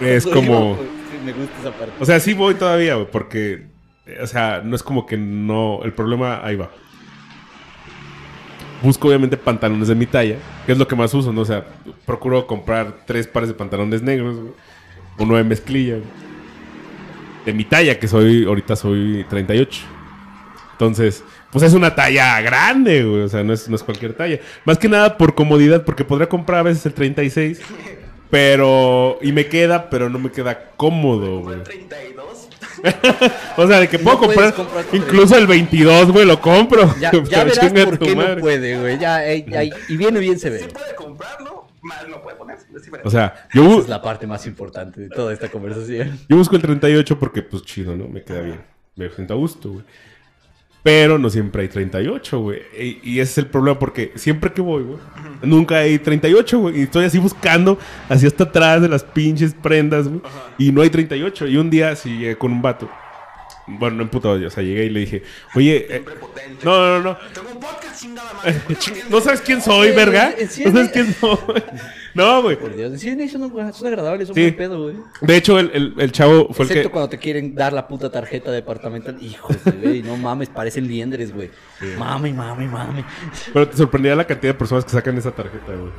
es como... Sí, me gusta esa parte. O sea, sí voy todavía, güey, porque... O sea, no es como que no... El problema ahí va. Busco obviamente pantalones de mi talla, que es lo que más uso, ¿no? O sea, procuro comprar tres pares de pantalones negros, güey, uno de mezclilla, de mi talla, que soy, ahorita soy 38. Entonces, pues es una talla grande, güey, o sea, no es, no es cualquier talla. Más que nada por comodidad, porque podría comprar a veces el 36, pero... Y me queda, pero no me queda cómodo, güey. el 32. <laughs> O sea, de que puedo comprar, incluso el 22, güey, lo compro. Ya, <laughs> ya verás por qué no puede, güey. Ya, eh, ya, y bien bien se Sí ve. puede comprarlo, mal no puede poner. Es diferente. O sea, yo, Esa es la parte más importante de toda esta conversación. yo busco el 38 porque, pues, chido, ¿no? Me queda bien. Me siento a gusto, güey. Pero no siempre hay 38, güey. Y, y ese es el problema porque siempre que voy, güey, nunca hay 38, güey. Y estoy así buscando, así hasta atrás de las pinches prendas, güey. Y no hay 38. Y un día sí llegué con un vato. Bueno, no emputado, o sea, llegué y le dije, oye, eh, no, no, no. Tengo un podcast chingada madre. <laughs> ¿No sabes quién soy, Oye, verga? en- en ¿No sabes quién soy? <laughs> No, güey. Por Dios, sí, son, son agradables, son Sí. buen pedo, güey. De hecho, el, el, el chavo fue el Excepto que... cuando te quieren dar la puta tarjeta departamental. Hijos de güey, no mames, parecen liendres, güey. Mame, mame, mame. Pero te sorprendía la cantidad de personas que sacan esa tarjeta, güey.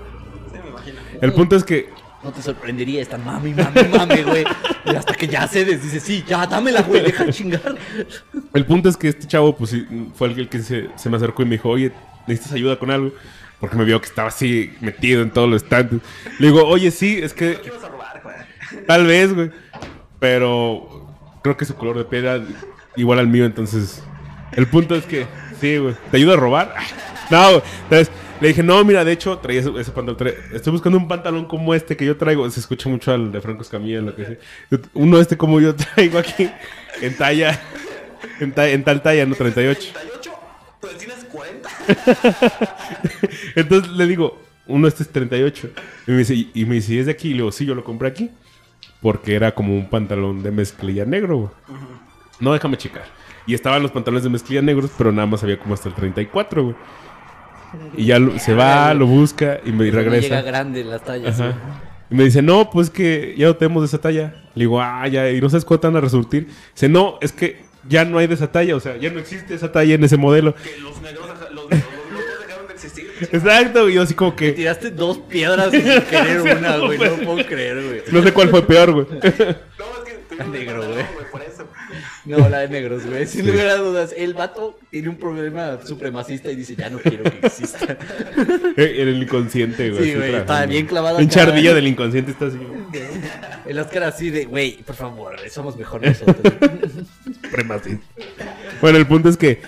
Sí, me imagino. El punto es que No te sorprendería, están mami, mami, mami, güey. Y hasta que ya cedes, dices, sí, ya, dámela, güey, deja de chingar. El punto es que este chavo, pues sí, fue el que se, se me acercó y me dijo, oye, ¿necesitas ayuda con algo? Porque me vio que estaba así metido en todos los estantes. Le digo, oye, sí, es que ¿Qué ibas a robar, güey? tal vez, güey. Pero creo que su color de piel era igual al mío, entonces... El punto es que, sí, güey. ¿Te ayuda a robar? <laughs> No, güey. Entonces, le dije, no, mira, de hecho, traía ese, ese pantalón. Estoy buscando un pantalón como este que yo traigo. Se escucha mucho al de Franco Escamilla, lo que sea. Uno este como yo <laughs> traigo aquí, en talla, en, ta- en tal talla, no 38. 38, pues tienes 40. Entonces le digo, uno este es 38. Y me dice, y me dice, ¿y es de aquí? Y le digo, sí, yo lo compré aquí. Porque era como un pantalón de mezclilla negro, güey. No, déjame checar. Y estaban los pantalones de mezclilla negros, pero nada más había como hasta el 34, güey. Y ya lo- se va, lo busca y me llega regresa. grande las tallas, Ajá. Y me dice, no, pues que ya no tenemos de esa talla. Le digo, ah, ya, y no sabes cuánto van a resurtir. Dice, no, es que ya no hay de esa talla, o sea, ya no existe esa talla en ese modelo. Que los negros, los, los, los locos dejaron de existir. Exacto, y yo así como que, Tiraste dos piedras sin <laughs> querer una, güey. No puedo creer, güey. no sé cuál fue peor, güey. No, es que <laughs> Negro, un güey. por eso. No, la de negros, güey. Sin lugar a dudas. El vato tiene un problema supremacista y dice, ya no quiero que exista. <laughs> Eh, el inconsciente, güey. Sí, güey, está bien clavado Un chardillo del inconsciente está así, güey. <laughs> El Oscar así de, güey, por favor, somos mejor nosotros. <laughs> Supremacista. Bueno, el punto es que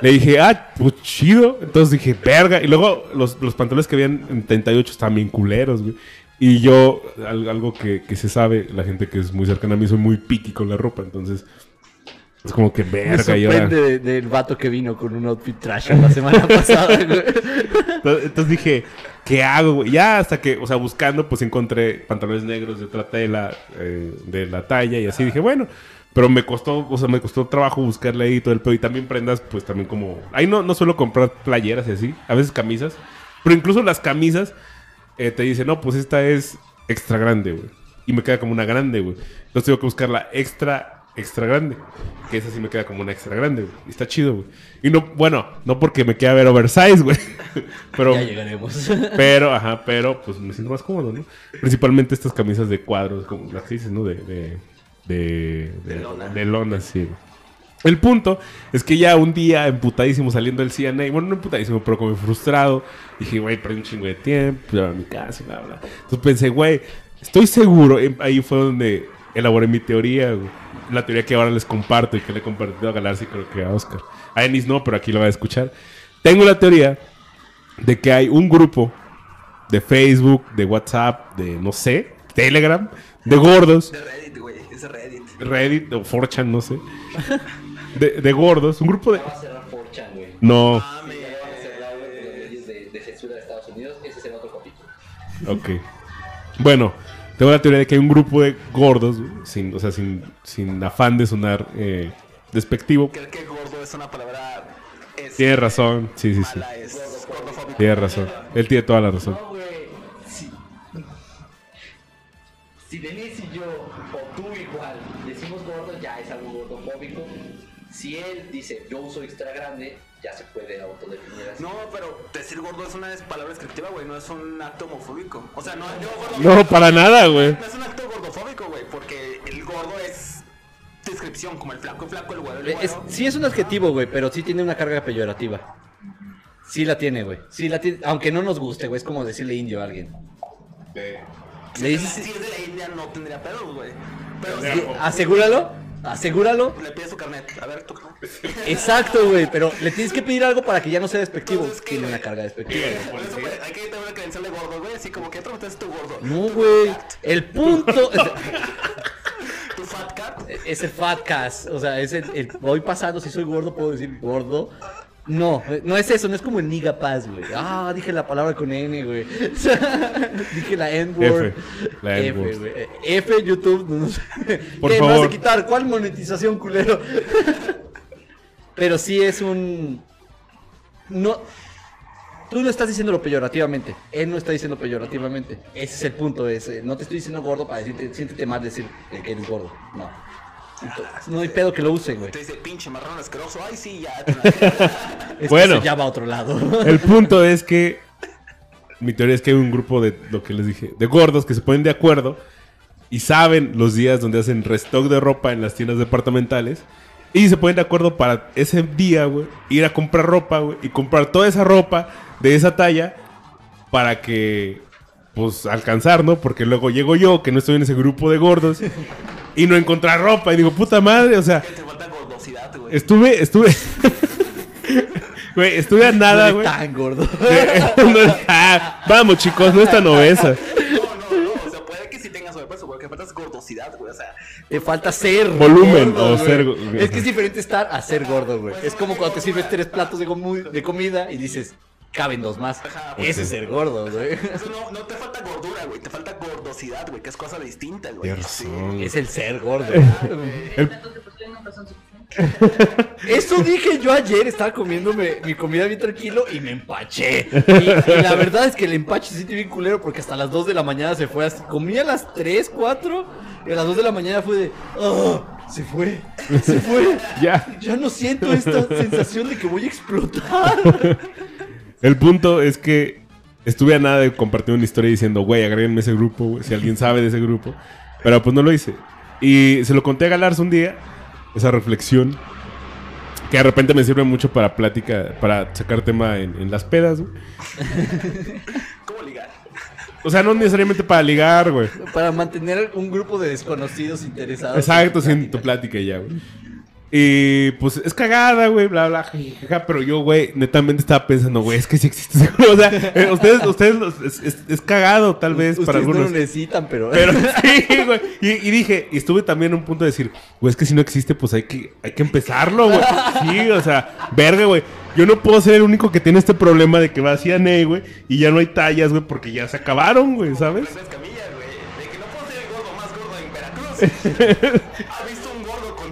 le dije, ah, pues chido. Entonces dije, verga. Y luego los, los pantalones que habían en 38 estaban bien culeros, güey. Y yo, al- algo que, que se sabe, la gente que es muy cercana a mí, soy muy piqui con la ropa. Entonces, es como que Me verga. Y ahora... sorprende de- del vato que vino con un outfit trash la semana <laughs> pasada, güey. Entonces, entonces dije, ¿qué hago, güey? Ya hasta que, o sea, buscando, pues encontré pantalones negros de otra tela, eh, de la talla y así. Dije, bueno, pero me costó, o sea, me costó trabajo buscarle ahí todo el pedo. Y también prendas, pues también como... Ahí no, no suelo comprar playeras y así, a veces camisas. Pero incluso las camisas eh, te dicen, no, pues esta es extra grande, güey. Y me queda como una grande, güey. Entonces tengo que buscar la extra, extra grande. Que esa sí me queda como una extra grande, güey. Y está chido, güey. Y no, bueno, no porque me queda ver oversize, güey. <laughs> Pero, Ya llegaremos. <laughs> pero, ajá, pero pues me siento más cómodo, ¿no? Principalmente estas camisas de cuadros, como las que dices, ¿no? De, de, de, de, lona. de lona, sí. güey. El punto es que ya un día emputadísimo saliendo del CNA, bueno, no emputadísimo, pero como frustrado, dije, güey, perdí un chingo de tiempo, ya a mi casa, y bla, bla. Entonces pensé, güey, estoy seguro, ahí fue donde elaboré mi teoría, güey. La teoría que ahora les comparto y que le he compartido a Galarza y creo que a Oscar. A Enis no, pero aquí lo va a escuchar. Tengo la teoría de que hay un grupo de Facebook, de WhatsApp, de no sé, Telegram, de gordos, De Reddit, güey. Es Reddit. Reddit o 4chan, no sé, de, de gordos, un grupo de... Va a cerrar 4chan, güey. No, Mames. van a cerrar los leyes de, de censura de Estados Unidos. Ese será otro capítulo. ok. Bueno, tengo la teoría de que hay un grupo de gordos, sin, o sea, sin, sin afán de sonar eh, despectivo. Creo que gordo es una palabra. Es Tiene razón, sí, sí, sí. es. Tiene razón. Él tiene toda la razón. No. Si, si Denise y yo, o tú igual, decimos gordo, ya es algo gordofóbico. Si él dice yo uso extra grande, ya se puede autodefinir así. No, pero decir gordo es una palabra descriptiva, güey. No es un acto homofóbico. O sea, no, yo gordo. No, para nada, güey. No es un acto gordofóbico, güey. Porque el gordo es descripción, como el flaco, el flaco, el güero, el Es- güero. sí es un adjetivo, güey, pero sí tiene una carga peyorativa. Sí la tiene, güey. Sí la tiene, aunque no nos guste, güey, es como decirle indio a alguien. Si Le es de la- dices, si es de la India, no tendría pedos, güey. Pero Sí. asegúralo, asegúralo. le pides su carnet. A ver, tu carnet. Exacto, güey, pero le tienes que pedir algo para que ya no sea despectivo. Entonces, ¿qué, Tiene una carga despectiva. Por eso, hay que tener una credencial de gordo, güey. Así como que otro es tu gordo. No, güey. El punto Tu fat cat. es el fat cast. O sea, es el, el- voy pasando, si soy gordo, puedo decir gordo. No, no es eso, no es como el Niga Paz, güey. Ah, dije la palabra con N, güey. <laughs> dije la N-word. F, la F, güey. F, YouTube. No, sé. Por ¿Qué, ¿Me vas favor. a quitar? ¿Cuál monetización, culero? Pero sí es un... No... Tú no estás diciéndolo peyorativamente. Él no está diciendo peyorativamente. Ese es el punto. Es, eh, no te estoy diciendo gordo para decirte, siéntete mal decir que eres gordo. No. Entonces, <laughs> no hay pedo que lo usen, güey. Te dice, pinche marrón asqueroso. Ay, sí, ya. <laughs> Es <laughs> Bueno. ya va a otro lado. El punto es que mi teoría es que hay un grupo de lo que les dije, de gordos que se ponen de acuerdo y saben los días donde hacen restock de ropa en las tiendas departamentales y se ponen de acuerdo para ese día, güey, ir a comprar ropa, güey, y comprar toda esa ropa de esa talla para que pues alcanzar, ¿no? Porque luego llego yo, que no estoy en ese grupo de gordos y no encontrar ropa y digo, puta madre, o sea, Te falta gordosidad, güey. estuve estuve <laughs> Güey, estuve a nada, No güey. eres tan gordo. <laughs> No es- ah, vamos, chicos, no es tan obesa. No, no, no. O sea, puede que sí tengas sobrepeso, güey. Que falta es gordosidad, güey. O sea, Te falta ser Volumen, gordo, o güey. ser go- Es que es diferente estar a ser gordo, güey. Es como cuando te sirves tres platos de, comu- de comida y dices, caben dos más. Ajá, pues Ese es sí. ser gordo, güey. <laughs> eso no, no te falta gordura, güey. Te falta gordosidad, güey. Que es cosa distinta, güey. Sí. Es el ser gordo. <laughs> El- Entonces, pues tengo razón suficiente. <laughs> Eso dije yo ayer, estaba comiéndome mi comida bien tranquilo y me empaché. Y, y la verdad es que el empache se siente bien culero porque hasta las 2 de la mañana se fue. Así, comí a las 3, 4 y a las 2 de la mañana fue de... "Ah, se fue, se fue. Ya. Ya no siento esta sensación de que voy a explotar. El punto es que estuve a nada de compartir una historia diciendo, güey, agréguenme a ese grupo, güey, si alguien sabe de ese grupo. Pero pues no lo hice. Y se lo conté a Galarza un día, esa reflexión, que de repente me sirve mucho para plática, para sacar tema en, en las pedas, güey. <laughs> ¿Cómo ligar? O sea, no necesariamente para ligar, güey. Para mantener un grupo de desconocidos interesados. Exacto, en tu plática ya, güey. Y pues es cagada, güey, bla, bla, jajaja, pero yo, güey, netamente estaba pensando, güey, es que sí existe. <laughs> O sea, eh, ustedes, ustedes, los- es, es- es cagado tal vez Ustedes para no algunos. lo necesitan, pero... Pero <laughs> sí, güey. Y, y dije, y estuve también en un punto de decir, güey, es que si no existe, pues hay que, hay que empezarlo, güey. Sí, o sea, verga, güey. Yo no puedo ser el único que tiene este problema de que va a CNA, güey, y ya no hay tallas, güey, porque ya se acabaron, güey, ¿sabes? Güey. De que no puedo ser el gordo más gordo en Veracruz. <laughs> ¿Has visto un gordo con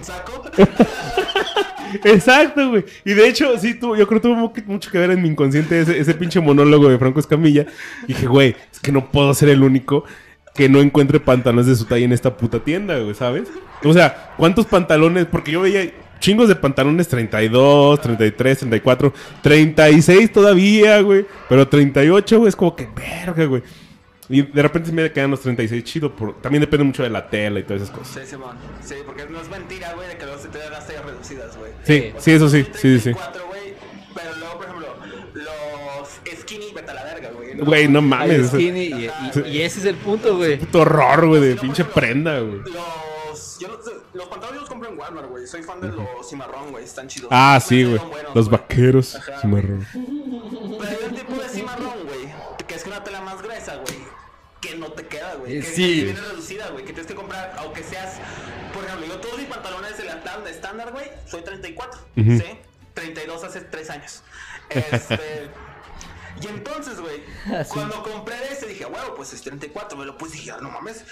saco? <laughs> Exacto, güey. Y de hecho, sí, tuvo, yo creo que tuvo mu- mucho que ver en mi inconsciente ese, ese pinche monólogo de Franco Escamilla. Dije, güey, es que no puedo ser el único que no encuentre pantalones de su talla en esta puta tienda, güey, ¿sabes? O sea, ¿cuántos pantalones? Porque yo veía chingos de pantalones 32, 33, 34, 36 todavía, güey. Pero 38, güey, es como que verga, güey. Y de repente se me quedan los 36 chido. Por, también depende mucho de la tela y todas esas cosas. Sí, Simón. Sí, porque no es mentira, güey, de que luego se te dan las tallas reducidas, güey. Sí, O sí, sea, eso sí, son sí, sí. 34, güey, pero luego, por ejemplo, los skinny, vete a la verga, güey. Güey, no Hay mames. skinny y, y- y ese es el punto, güey. Puto horror, güey, de pinche prenda, güey. Los, yo los, los pantalones yo los compro en Walmart, güey. Soy fan de los cimarrón, güey. Están chidos. Ah, sí, güey. Los güey. vaqueros. Ajá, cimarrón. Pero güey. Que, sí. que viene reducida, güey, que tienes que comprar, aunque seas, por ejemplo, yo todos mis pantalones de la tabla estándar, güey, soy 34, Ujú. ¿sí? 32 hace 3 años. Este... <laughs> Y entonces, güey, Ah, sí. cuando compré ese dije, huevo, pues es 34, me lo puse y dije, ah, no mames,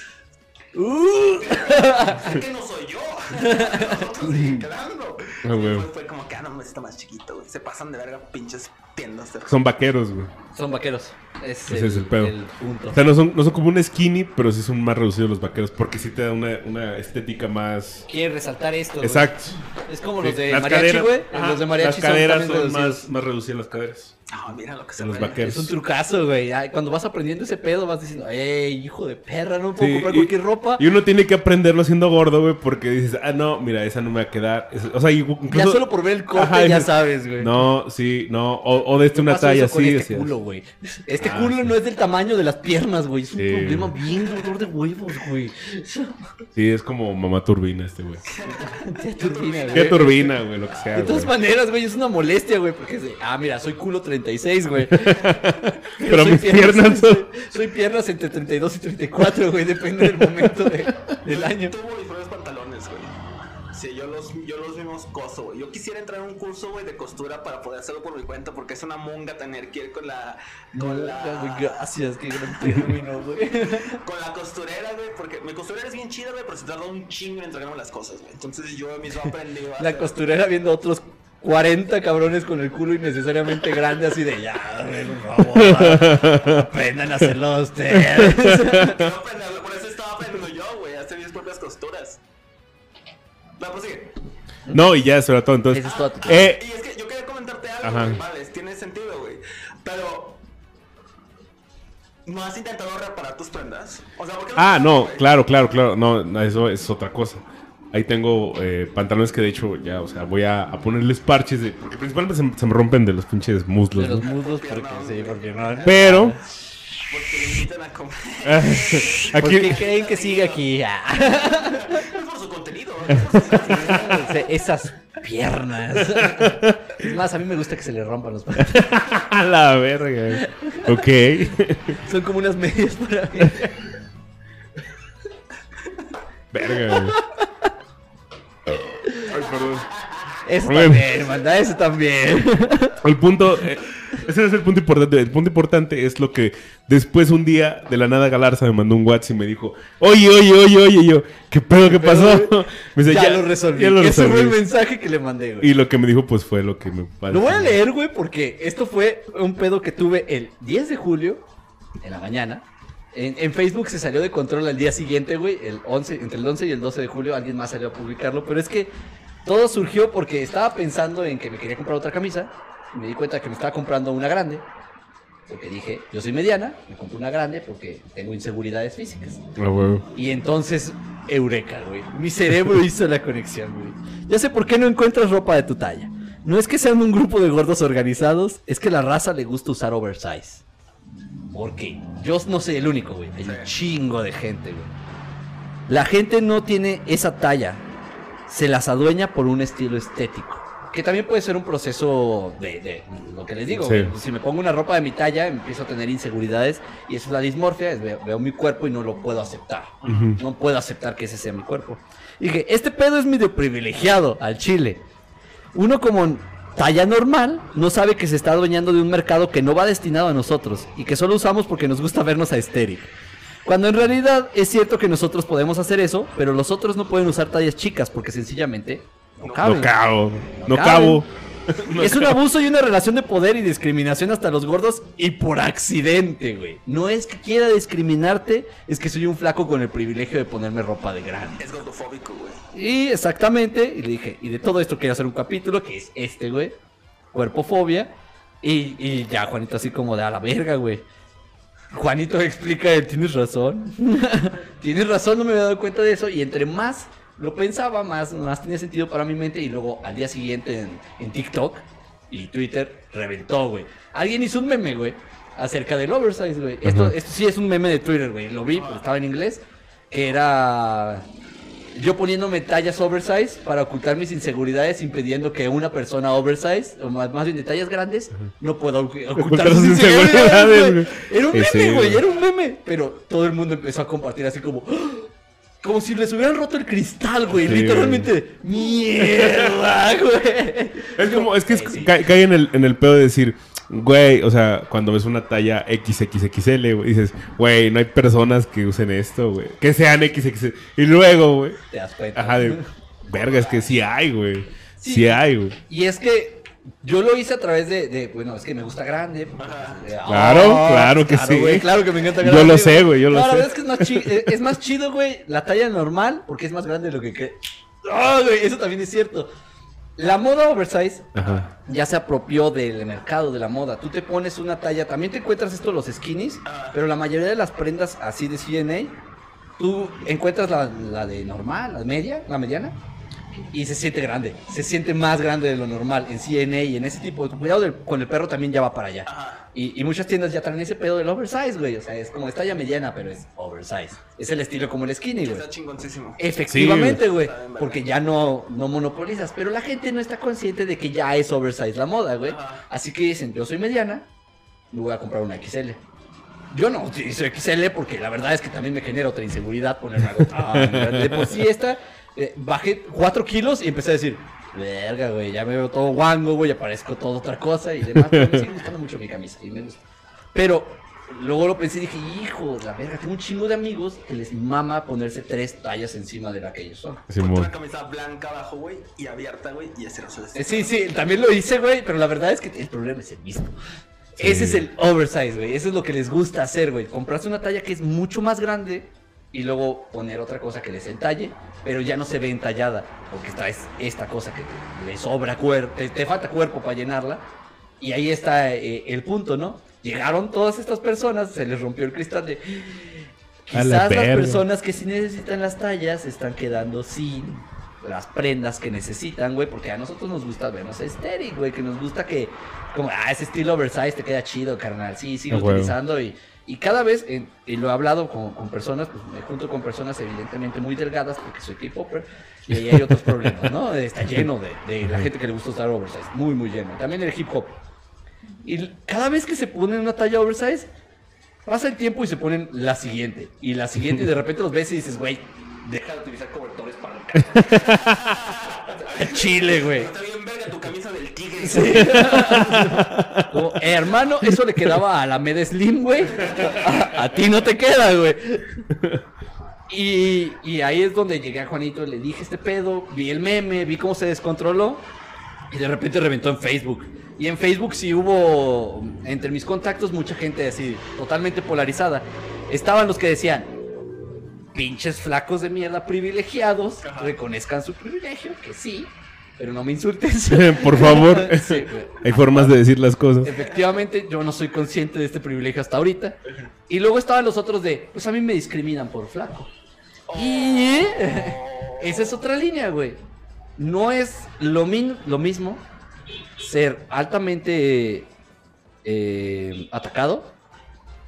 Uh, es que no soy yo. <laughs> Nosotros <laughs> siguen quedando. Ah, y pues fue como que, ah, no, está más chiquito, güey. Se pasan de verga pinches tiendas. de- Son vaqueros, güey. son vaqueros. Ese Ese es el pedo. punto. O sea, no son, no son como un skinny, pero sí son más reducidos los vaqueros. Porque sí te da una, una estética más. Quiere resaltar esto. güey. Exacto. Es como los de las mariachi, caderas- güey. Ajá, Los de mariachi Las caderas son, son, también reducidos. más, más reducidas las caderas. Ah, mira lo que se De los ve. vaqueros. Es un trucazo, güey. Ay, Cuando vas aprendiendo ese pedo, vas diciendo, ey, hijo de perra, no puedo Sí, comprar y- cualquier ropa. Y uno tiene que aprenderlo siendo gordo, güey, porque dices, ah, no, mira, esa no me va a quedar. Es- O sea, incluso... Ya solo por ver el corte Ajá, ya dices, sabes, güey. No, sí, no. O, o de este una talla así. este decías. culo, güey. Este Ah, culo sí. no es del tamaño de las piernas, güey. Es un Sí. problema bien dolor de huevos, güey. Sí, es como mamá turbina este, güey. Qué turbina, Qué güey. turbina, güey, lo que sea. De todas güey. maneras, güey, es una molestia, güey, porque es de, ah, mira, soy culo 36, güey. <laughs> Pero soy mis piernas soy, son- soy piernas entre 32 y 34, güey, depende del momento de- del año. Tuvo mis propios pantalones, güey. Yo los, yo los vimos coso, güey. Yo quisiera entrar en un curso, güey, de costura para poder hacerlo por mi cuenta, porque es una monga tener que ir con la. Con la. Gracias, qué gran término, güey. <laughs> Con la costurera, güey, porque mi costurera es bien chida, güey, pero se tarda un chingo en entregarme las cosas, güey. Entonces yo mismo aprendí. a La hacer- costurera viendo otros 40 cabrones con el culo innecesariamente grande, así de ya, por favor, aprendan a hacerlo ustedes. Aprenderlo, por eso estaba aprendiendo yo, güey, a hacer mis propias costuras. No, pues sigue. No, y ya, sobre todo. Entonces, es toda tu- eh, Y es que yo quería comentarte algo, güey, vale, tiene sentido, güey. Pero. ¿No has intentado reparar tus prendas? O sea, ¿por qué Ah, no, claro, claro, claro. No, no, eso es otra cosa. Ahí tengo eh, pantalones que de hecho ya, o sea, voy a, a ponerles parches de. Porque principalmente se, se me rompen de los pinches muslos. De los ¿no? muslos, porque sí, porque no. Pero. Porque me invitan a comer. ¿Por <laughs> qué aquí. creen que sigue aquí? <laughs> Esas piernas. Es más, a mí me gusta que se le rompan los pantalones. <laughs> A la verga. Ok. Son como unas medias para mí. verga, güey. Ay, perdón. Eso también, manda, eso también. El punto, eh, ese es el punto importante. El punto importante es lo que después un día de la nada Galarza me mandó un WhatsApp y me dijo, oye, oye, oye, oye, y yo, ¿qué pedo, qué pasó? <laughs> Me dice, ya, lo resolví. ya lo Ese fue el mensaje que le mandé, güey. Y lo que me dijo, pues fue lo que me Lo voy a leer, güey, porque esto fue un pedo que tuve el 10 de julio, en la mañana. En, en Facebook se salió de control al día siguiente, güey, el 11, entre el 11 y el 12 de julio, alguien más salió a publicarlo, pero es que todo surgió porque estaba pensando en que me quería comprar otra camisa, y me di cuenta que me estaba comprando una grande, porque dije, yo soy mediana, me compro una grande porque tengo inseguridades físicas. Y entonces, eureka, güey. Mi cerebro <laughs> hizo la conexión, güey. Ya sé por qué no encuentras ropa de tu talla. No es que sean un grupo de gordos organizados, es que la raza le gusta usar oversize. Porque yo no soy el único, güey. Hay un chingo de gente, güey. La gente no tiene esa talla. Se las adueña por un estilo estético. Que también puede ser un proceso de, de lo que les digo. Sí. Si me pongo una ropa de mi talla, empiezo a tener inseguridades. Y eso es la dismorfia. es veo, veo mi cuerpo y no lo puedo aceptar. No puedo aceptar que ese sea mi cuerpo. Y dije, este pedo es medio privilegiado al chile. Uno como talla normal no sabe que se está adueñando de un mercado que no va destinado a nosotros y que solo usamos porque nos gusta vernos a estéril. Cuando en realidad es cierto que nosotros podemos hacer eso, pero los otros no pueden usar tallas chicas porque sencillamente no caben. No cabo. No caben. cabo. <laughs> es un abuso y una relación de poder y discriminación hasta los gordos y por accidente, güey. No es que quiera discriminarte, es que soy un flaco con el privilegio de ponerme ropa de grande. Es gordofóbico, güey. Y exactamente, y le dije, y de todo esto quiero hacer un capítulo, que es este, güey, cuerpofobia. Y, y ya, Juanito así como de a la verga, güey. Juanito explica, tienes razón. <laughs> tienes razón, no me había dado cuenta de eso. Y entre más lo pensaba, más, más tenía sentido para mi mente. Y luego al día siguiente en, en TikTok y Twitter reventó, güey. Alguien hizo un meme, güey, acerca del oversize, güey. Esto, sí es un meme de Twitter, güey. Lo vi, pero estaba en inglés. Que era yo poniéndome tallas oversize para ocultar mis inseguridades, impidiendo que una persona oversize, o más, más bien de tallas grandes, no pueda ocu- ocultar Ocultar sus inseguridades. Era un meme, güey, era un meme. Pero todo el mundo empezó a compartir así como... ¡ah! Como si les hubieran roto el cristal, güey. Sí, Literalmente. ¡Mierda, <laughs> güey! Es como, es que es- sí. cae, cae en, el, en el pedo de decir, güey, o sea, cuando ves una talla XXXL, güey, dices, güey, no hay personas que usen esto, güey. Que sean XXL. Y luego, güey, Te das cuenta. ajá, de, verga, es que sí hay, güey. Sí. Sí, hay, güey. Y es que yo lo hice a través de, de- bueno, es que me gusta grande. porque, pues, eh, Claro, ah, claro que sí. güey, claro que me encanta Yo grande. lo sé, güey, yo lo No, la sé. verdad es que es más, chi- eh, es más chido, güey, la talla normal, porque es más grande de lo que. Ah, güey, eso también es cierto. La moda oversize Ajá. ya se apropió del mercado de la moda. Tú te pones una talla, también te encuentras esto los skinnies, pero la mayoría de las prendas así de CNA, tú encuentras la, la de normal, la media, la mediana, y se siente grande. Se siente más grande de lo normal en CNA y en ese tipo. Cuidado del- con el perro también ya va para allá. Y, y muchas tiendas ya traen ese pedo del oversize, güey. O sea, es como es talla mediana, pero es oversize. Es el estilo como el skinny, güey. Está chingoncísimo. Efectivamente, güey. Porque ya no, no monopolizas. Pero la gente no está consciente de que ya es oversize la moda, güey. Ajá. Así que dicen, yo soy mediana, me voy a comprar una XL. Yo no utilizo XL porque la verdad es que también me genera otra inseguridad ponerme algo tan <laughs> grande. De por sí esta, eh, bajé 4 kilos y empecé a decir, verga, güey, ya me veo todo guango, güey, ya parezco todo otra cosa y demás. Pero me sigue gustando mucho mi camisa y me gusta. Pero luego lo pensé y dije, hijo, de la verga, tengo un chingo de amigos que les mama ponerse tres tallas encima de la que ellos son. Simón. una camisa blanca abajo, güey, y abierta, güey, y ese no se Eh, Sí, sí, también lo hice, güey, pero la verdad es que el problema es el mismo. Sí. Ese es el oversize, güey. Eso es lo que les gusta hacer, güey. Comprarse una talla que es mucho más grande y luego poner otra cosa que les entalle, pero ya no se ve entallada, porque traes esta cosa que te, le sobra cuerpo, te, te falta cuerpo para llenarla. Y ahí está eh, el punto, ¿no? Llegaron todas estas personas, se les rompió el cristal de... Quizás la las personas que sí necesitan las tallas están quedando sin las prendas que necesitan, güey, porque a nosotros nos gusta vernos estéril, güey, que nos gusta que, como, ah, ese estilo oversize te queda chido, carnal, sí, sigue utilizando y, y cada vez, en- y lo he hablado con, con personas, pues me junto con personas evidentemente muy delgadas porque soy K-Popper y ahí hay otros problemas, ¿no? Está lleno de, de la gente que le gusta usar oversize, muy, muy lleno, también el hip hop. Y cada vez que se ponen una talla oversize, pasa el tiempo y se ponen la siguiente, y la siguiente, y de repente los ves y dices, güey, deja de utilizar cobertores para <laughs> el. Chile, güey. Está bien verga tu camisa del tigre. <laughs> Como, "Eh, hermano, eso le quedaba a la Med Slim, güey. A, a ti no te queda, güey. Y, y ahí es donde llegué a Juanito, le dije este pedo, vi el meme, vi cómo se descontroló y de repente reventó en Facebook. Y en Facebook sí hubo, entre mis contactos, mucha gente así, totalmente polarizada. Estaban los que decían, pinches flacos de mierda privilegiados, reconozcan su privilegio, que sí, pero no me insulten. Por favor. <laughs> Sí. Hay formas de decir las cosas. Efectivamente, yo no soy consciente de este privilegio hasta ahorita. Y luego estaban los otros de, pues a mí me discriminan por flaco. Y <laughs> esa es otra línea, güey. No es lo, min- lo mismo ser altamente eh, atacado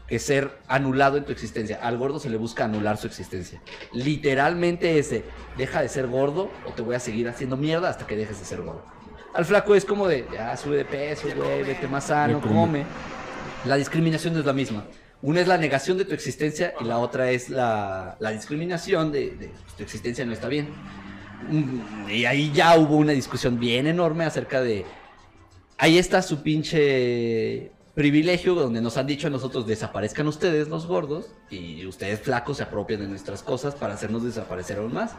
que ser anulado en tu existencia. Al gordo se le busca anular su existencia. Literalmente ese, deja de ser gordo o te voy a seguir haciendo mierda hasta que dejes de ser gordo. Al flaco es como de, ya sube de peso, güey, vete más sano, come. La discriminación no es la misma. Una es la negación de tu existencia y la otra es la, la discriminación de, de, pues, tu existencia no está bien. Mm, Y ahí ya hubo una discusión bien enorme acerca de ahí está su pinche privilegio donde nos han dicho a nosotros desaparezcan ustedes los gordos y ustedes flacos se apropian de nuestras cosas para hacernos desaparecer aún más.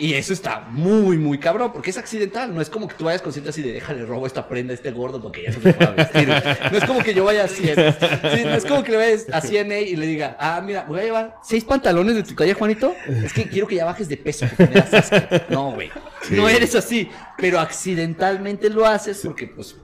Y eso está muy, muy cabrón, porque es accidental. No es como que tú vayas consciente así de déjale robo esta prenda a este gordo porque ya no se puede vestir. No es como que yo vaya así. Sí, no es como que le vayas a CNA y le diga, ah, mira, voy a llevar seis pantalones de tu talla, Juanito. Es que quiero que ya bajes de peso. porque me das asco". No, güey. No eres así. Pero accidentalmente lo haces porque, pues,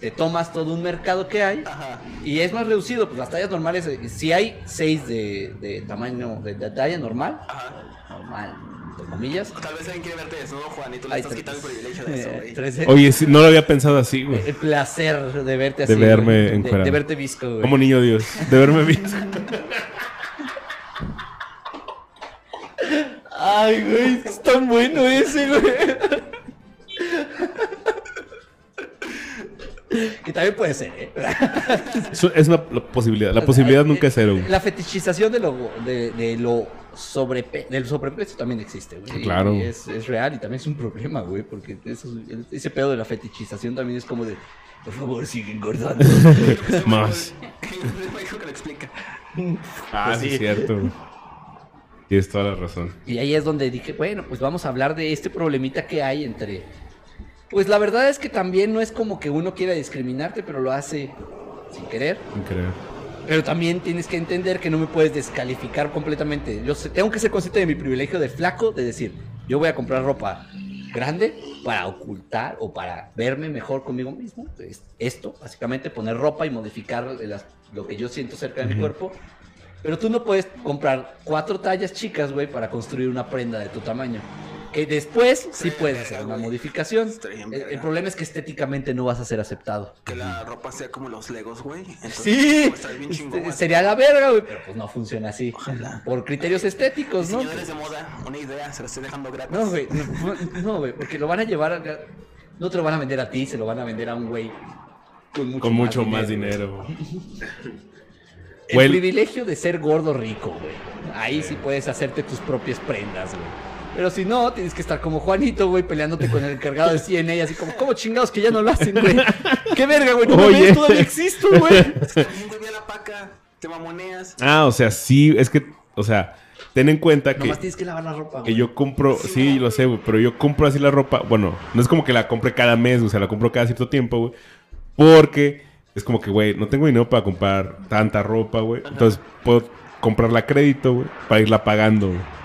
te tomas todo un mercado que hay Ajá. y es más reducido. Pues las tallas normales, eh, si hay seis de, de tamaño, de, de talla normal, Ajá. normal, entre comillas. Tal vez alguien quiere verte desnudo, Juan, y tú le Hay estás tres- quitando el privilegio de eso, eh, güey. tres- Oye, sí, no lo había pensado así, güey. el placer de verte así. De verme güey, de, de verte visco, güey. Como niño Dios. De verme bien. Ay, güey, es tan bueno ese, güey. que también puede ser, ¿eh? Es una posibilidad. La posibilidad nunca es cero, güey. La fetichización de lo, de, de lo sobrepe- del sobrepeso también existe, güey. Claro. Y es, es real y también es un problema, güey, porque eso- ese pedo de la fetichización también es como de, por favor, sigue engordando. <laughs> Más. Me dijo que lo explica. Ah, sí, es cierto. Tienes toda la razón. Y ahí es donde dije, bueno, pues vamos a hablar de este problemita que hay entre... Pues la verdad es que también no es como que uno quiera discriminarte, pero lo hace sin querer. Sin creer. Pero también tienes que entender que no me puedes descalificar completamente. Yo sé- tengo que ser consciente de mi privilegio de flaco, de decir, yo voy a comprar ropa grande para ocultar o para verme mejor conmigo mismo. Es esto, básicamente, poner ropa y modificar las- lo que yo siento cerca de mi cuerpo. Pero tú no puedes comprar cuatro tallas chicas, güey, para construir una prenda de tu tamaño. Que después sí puedes hacer una modificación. El, problema es que estéticamente no vas a ser aceptado. Que la ropa sea como los legos, güey. Sí, está bien chingón, este, sería la verga, güey, pero pues no funciona así. Ojalá. Por criterios estéticos, ¿no? Señores de moda, una idea, se la estoy dejando gratis. No, güey, no, no, güey, porque lo van a llevar a... No te lo van a vender a ti, se lo van a vender a un güey con mucho, Con mucho más dinero. El privilegio de ser gordo rico, güey. Ahí sí puedes hacerte tus propias prendas, güey. Pero si no, tienes que estar como Juanito, güey, peleándote con el encargado de CNA, así como, ¿cómo chingados que ya no lo hacen, güey? <laughs> ¿Qué verga, güey? ¿No me ves? Todavía existo, güey. También, güey, ve a la paca, te mamoneas. Ah, o sea, sí, es que, o sea, ten en cuenta que, Nomás tienes que lavar la ropa, que güey. yo compro, sí, lo sé, güey, pero yo compro así la ropa, bueno, no es como que la compre cada mes, o sea, la compro cada cierto tiempo, güey, porque es como que, güey, no tengo dinero para comprar tanta ropa, güey, entonces puedo comprarla a crédito, güey, para irla pagando, güey.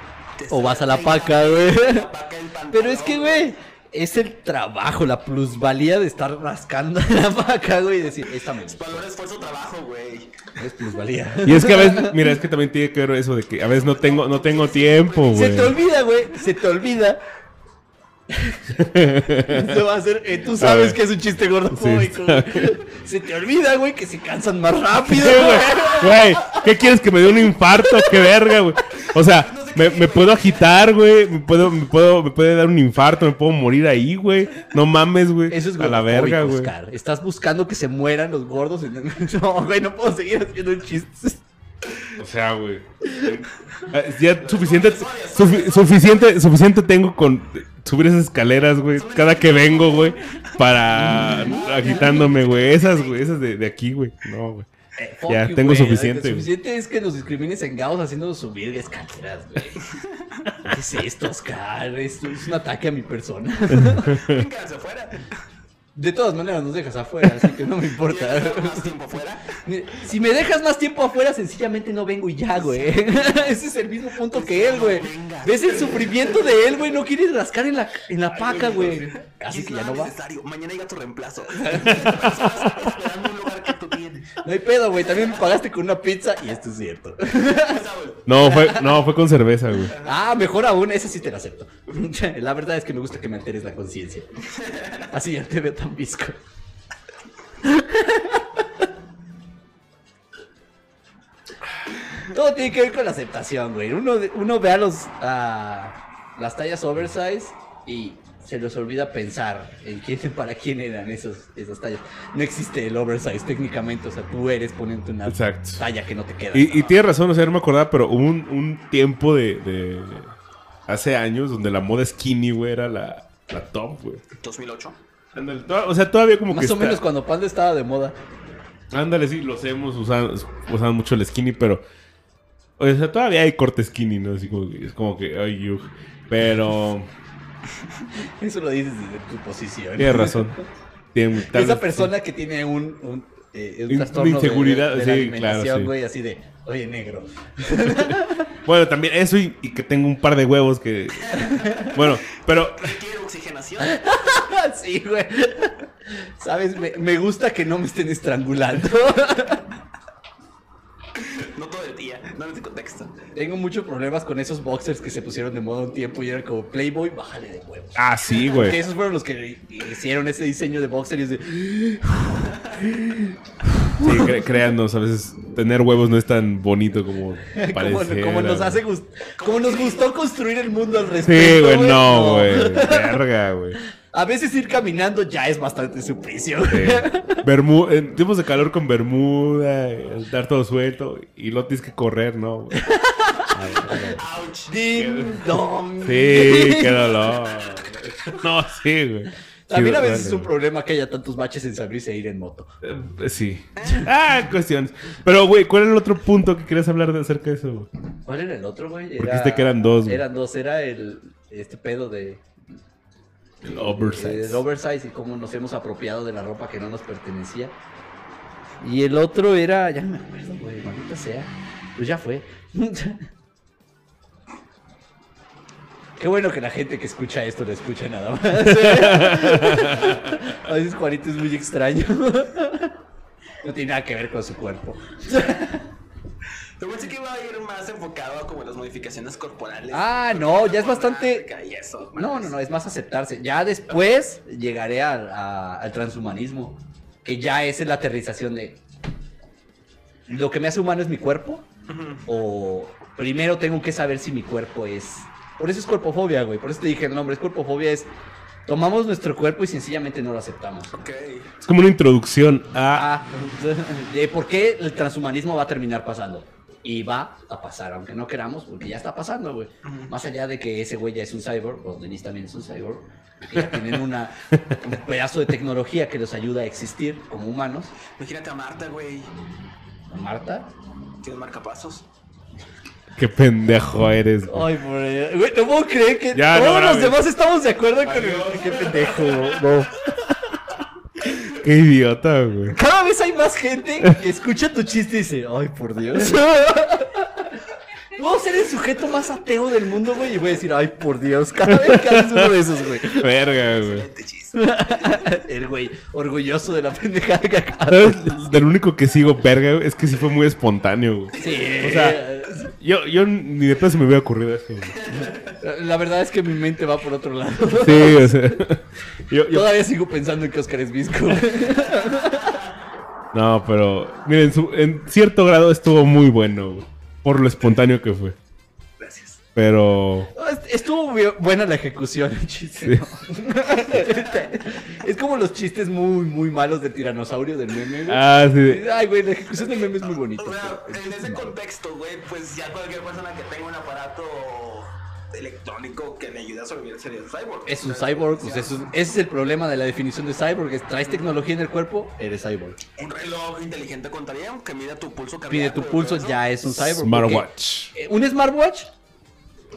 O vas a la paca, güey. <laughs> Pero es que, güey, es el trabajo, la plusvalía de estar rascando la vaca, güey, y decir, esta me gusta. Valor, esfuerzo, trabajo, güey. Es plusvalía. Y es que a veces, mira, es que también tiene que ver eso de que a veces no tengo, no tengo tiempo, Se güey. te olvida, güey, se te olvida. <laughs> Se va a hacer, eh, tú sabes que es un chiste gordofóbico, Sí, Se te olvida, güey, que se cansan más rápido, Sí, güey. güey. Güey, ¿qué quieres que me dé un infarto? ¡Qué verga, güey! O sea, me, me puedo agitar, güey. Me puedo, me puedo, me puede dar un infarto, me puedo morir ahí, güey. No mames, güey. Eso es A la verga, güey. Estás buscando que se mueran los gordos. en- <laughs> No, güey, no puedo seguir haciendo chistes. O sea, güey. Eh, Ya suficiente, sufi- suficiente, suficiente tengo con subir esas escaleras, güey. Cada que vengo, güey. Para agitándome, güey. Esas, güey. Esas de, de aquí, güey. No, güey. Eh, Ya, you, tengo suficiente, güey. Suficiente es que nos discrimines en Gauss haciéndonos subir de escaleras, güey. <laughs> ¿Qué es esto, Oscar? Esto es un ataque a mi persona. <laughs> Vénganse afuera. De todas maneras nos dejas afuera, así que no me importa. <laughs> ¿Quieres estar más tiempo afuera? <laughs> Si me dejas más tiempo afuera, sencillamente no vengo y ya, güey. <laughs> Ese es el mismo punto que él, güey. ¿Ves el sufrimiento de él, güey? No quieres rascar en la, en la paca, güey. Así que ya no va. necesario. Mañana llega tu reemplazo. Estás esperando un lugar que tú tienes. No hay pedo, güey. También me pagaste con una pizza y esto es cierto. No, fue, no, fue con cerveza, güey. Ah, mejor aún, esa sí te la acepto. La verdad es que me gusta que me alteres la conciencia. Así ya te veo Todo tiene que ver con la aceptación, güey. Uno, uno ve a los a las tallas oversize y se les olvida pensar en quién, <laughs> para quién eran esos, esas tallas. No existe el oversize técnicamente, o sea, tú eres poniendo una Exacto. talla que no te queda. Y, y tienes razón, o sea, no me acordaba, pero hubo un, un tiempo de, de- Hace años donde la moda skinny, güey, era la, la top, güey. 2008. Ándale, O sea, todavía como Más que o está- menos cuando Panda estaba de moda. Ándale, sí, los hemos usado, usado mucho el skinny, pero... O sea, todavía hay corte skinny, ¿no? Así como que, es como que, ay, yuj. Pero... <laughs> Eso lo dices desde tu posición. Tienes razón. <laughs> Esa vez- persona que tiene un, un, eh, un trastorno de- inseguridad, de, la sí, alimentación, claro, sí. güey, así de, oye, negro. <laughs> Bueno, también eso y, y que tengo un par de huevos que... Bueno, pero... Requiere oxigenación. Sí, güey. Sabes, me, me gusta que no me estén estrangulando. No todo el día. No en ese contexto. Tengo muchos problemas con esos boxers que se pusieron de moda un tiempo y eran como Playboy, bájale de huevos. Ah, sí, Que güey. esos fueron los que hicieron ese diseño de boxer y es de, Sí, cre- créannos, a veces tener huevos no es tan bonito como <laughs> como, parece. como nos hace gust- como nos gustó construir el mundo al Sí, respecto. güey, no, güey. Verga, güey. A veces ir caminando ya es bastante suplicio. Sí. En tiempos de calor con bermuda, estar todo suelto y lo tienes que correr, ¿no? <laughs> Ouch. Ding dong. Sí, qué dolor. No, sí, güey. También Sí, a veces vale, es un problema que haya tantos baches en San Luis e ir en moto. Eh, Sí. Ah, cuestiones. Pero, güey, ¿cuál era el otro punto que querías hablar de acerca de eso? güey? ¿Cuál era el otro, güey? Porque dijiste que eran dos, güey. Eran dos, era el este pedo de El oversize. el oversize y cómo nos hemos apropiado de la ropa que no nos pertenecía. Y el otro era, ya no me acuerdo, güey, maldita sea. Pues ya fue. <laughs> Qué bueno que la gente que escucha esto lo escucha nada más. <laughs> A veces Juanito es muy extraño. <laughs> No tiene nada que ver con su cuerpo. Yo pensé que iba a ir más enfocado a como las modificaciones corporales. Ah, no, ya es bastante. Y eso. No, no, no, es más aceptarse. Ya después llegaré al, a- al transhumanismo, que ya es la aterrización de lo que me hace humano es mi cuerpo, o primero tengo que saber si mi cuerpo es. Por eso es cuerpofobia, güey. Por eso te dije el nombre. Es cuerpofobia, es tomamos nuestro cuerpo y sencillamente no lo aceptamos. Ok. Es como una introducción a... Ah, <laughs> de por qué el transhumanismo va a terminar pasando. Y va a pasar, aunque no queramos, porque ya está pasando, güey. Más allá de que ese güey ya es un cyborg, o Denise también es un cyborg, que ya tienen <laughs> una, un pedazo de tecnología que los ayuda a existir como humanos. Imagínate a Marta, güey. Marta. Tiene marcapasos. Qué pendejo eres, güey. Ay, por ahí. Güey, no puedo creer que Ya, no todos los demás estamos de acuerdo con el... Qué pendejo, no. Qué idiota, güey. Cada vez hay más gente que escucha tu chiste y dice, ay, por Dios. <laughs> Puedo ser el sujeto más ateo del mundo, güey, y voy a decir, ay, por Dios, cada vez que haces uno de esos, güey. Verga, güey. El güey, orgulloso de la pendejada que acaba. ¿Sabes? Del único que sigo, verga, güey, es que sí fue muy espontáneo, güey. Sí, O sea, yo, yo ni de se me hubiera ocurrido eso, güey. la verdad es que mi mente va por otro lado. Sí, o sea. Yo, yo- Todavía sigo pensando en que Oscar es visco. No, pero. Miren, su- en cierto grado estuvo muy bueno, güey. Por lo espontáneo que fue. Gracias. Pero. Estuvo bien- buena la ejecución el chiste. ¿no? <laughs> es como los chistes muy, muy malos del tiranosaurio del meme, güey. Ah, sí. de- Ay, güey, la ejecución del meme es muy bonita. O sea, en ese es malo. contexto, güey, pues ya cualquier persona que tenga un aparato electrónico que le ayude a sobrevivir sería un cyborg. Es un cyborg, pues es- ese es el problema de la definición de cyborg, es traes tecnología en el cuerpo, eres cyborg. Un reloj inteligente contaría que mida tu pulso cardíaco. Pide tu pulso, ya es un cyborg. Smartwatch. eh, Un smartwatch,